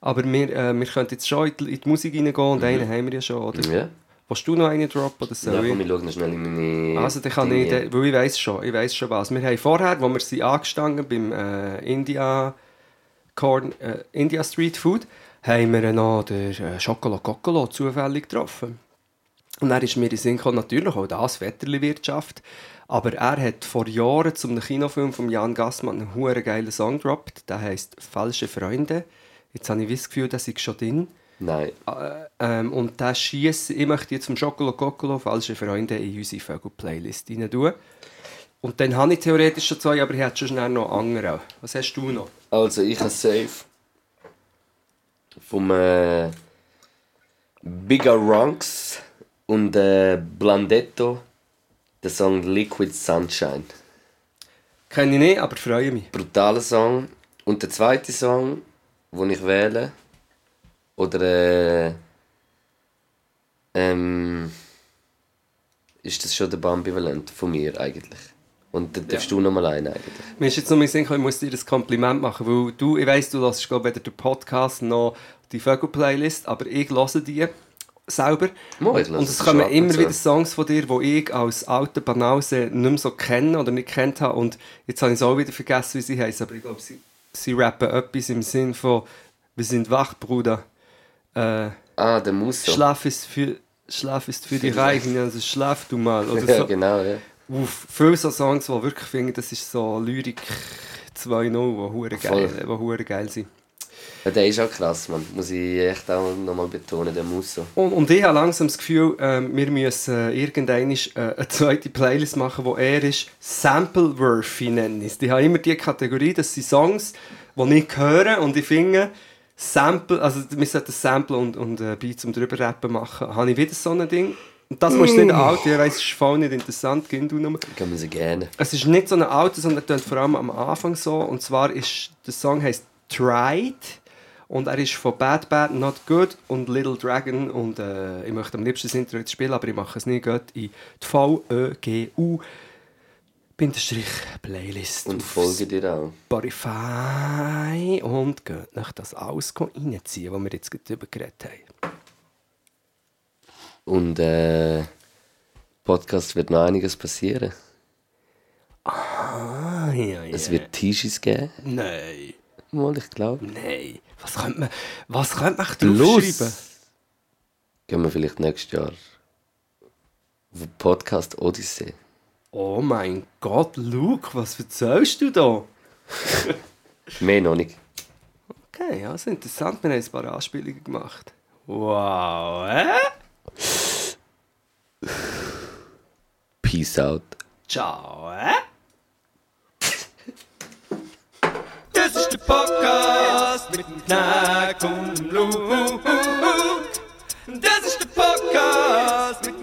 Aber wir, äh, wir können jetzt schon in die, in die Musik reingehen und einen haben wir ja schon, oder? Ja? Willst du noch einen droppen oder soll Ja, ich? ich schau noch schnell in meine... Also, dann kann ich, Dinge. dann- weil ich weiß schon, ich weiß schon was. Wir haben vorher, wo wir sind angestanden beim äh, India, Corn, äh, India Street Food, haben wir noch den äh, Chocolat Coccolo zufällig getroffen. Und dann ist mir in den Sinn gekommen, natürlich auch das, Wetterli-Wirtschaft. Aber er hat vor Jahren zum Kinofilm von Jan Gassmann einen huere geilen Song gedroppt. Der heisst «Falsche Freunde». Jetzt habe ich das Gefühl, das ist schon drin. Nein. Äh, ähm, und das schießt, ich möchte jetzt vom Schokolade Coccolo falsche Freunde in unsere Vögel-Playlist rein tun. Und dann habe ich theoretisch schon zwei, aber ich hätte schon schnell noch andere. Was hast du noch? Also, ich habe Safe vom äh, Bigger Runks und äh, Blandetto den Song Liquid Sunshine. Kenne ich nicht, aber freue mich. Brutaler Song. Und der zweite Song, den ich wähle, oder äh, ähm, ist das schon der Bambivalent von mir eigentlich. Und dann darfst du nochmal einen eigentlich. Mir ist jetzt noch mal Sinn, ich muss dir ein Kompliment machen, weil du, ich weiss, du hörst glaube weder den Podcast noch die Vögel-Playlist, aber ich höre die selber. Mo, ich höre und es kommen immer wieder Songs von dir, die ich als alter Banause nicht mehr so kenne oder nicht kennt habe. Und jetzt habe ich es auch wieder vergessen, wie sie heißen, aber ich glaube, sie, sie rappen etwas im Sinn von «Wir sind wach, Bruder». Äh, Ah, der Musso. Schlaf ist für, Schlaf ist für die Reichen, also schlaf du mal. Oder Ja, so. genau, ja. Uff, viele so Songs, die wirklich finden, das ist so Lyrik 2.0, die hure geil, Voll. die hure geil sind. ja. Der ist auch krass, man. Muss ich echt auch nochmal betonen, der Musso. Und, und ich habe langsam das Gefühl, ähm, wir müssen äh, irgendwann äh, eine zweite Playlist machen, wo er ist Sample-worthy nennen ist. Ich habe immer die Kategorie, das sind Songs, die ich höre und ich finde, Sample, also wir sollten Sample und, und äh, Beats zum drüber rappen machen. Habe ich wieder so ein Ding. Und das musst du nicht alt, ich weiss, es ist voll nicht interessant, gib du nochmal. Kann man sie gerne. Es ist nicht so ein Auto, sondern er tönt vor allem am Anfang so. Und zwar ist der Song heißt Tried und er ist von Bad Bad Not Good und Little Dragon und äh, ich möchte am liebsten das Intro jetzt spielen, aber ich mache es nicht gut in die V Ö G U Bindestrich Playlist Und folge dir auch. Spotify und geht nach das alles reinziehen, was wir jetzt gerade darüber geredet haben. Und äh, Podcast wird noch einiges passieren. Ah, ja, ja. Es wird T-Shirts geben. Nein. Mal, ich glaube. Nein. Was könnte man, was könnte man draufschreiben? gehen wir vielleicht nächstes Jahr auf Podcast Odyssee. Oh mein Gott, Luke, was erzählst du da? Mehr noch nicht. Okay, ja, also interessant. Wir haben ein paar Anspielungen gemacht. Wow, äh? Peace out. Ciao, äh? Das ist der Podcast mit dem Knack und dem Luke. Das ist der Podcast mit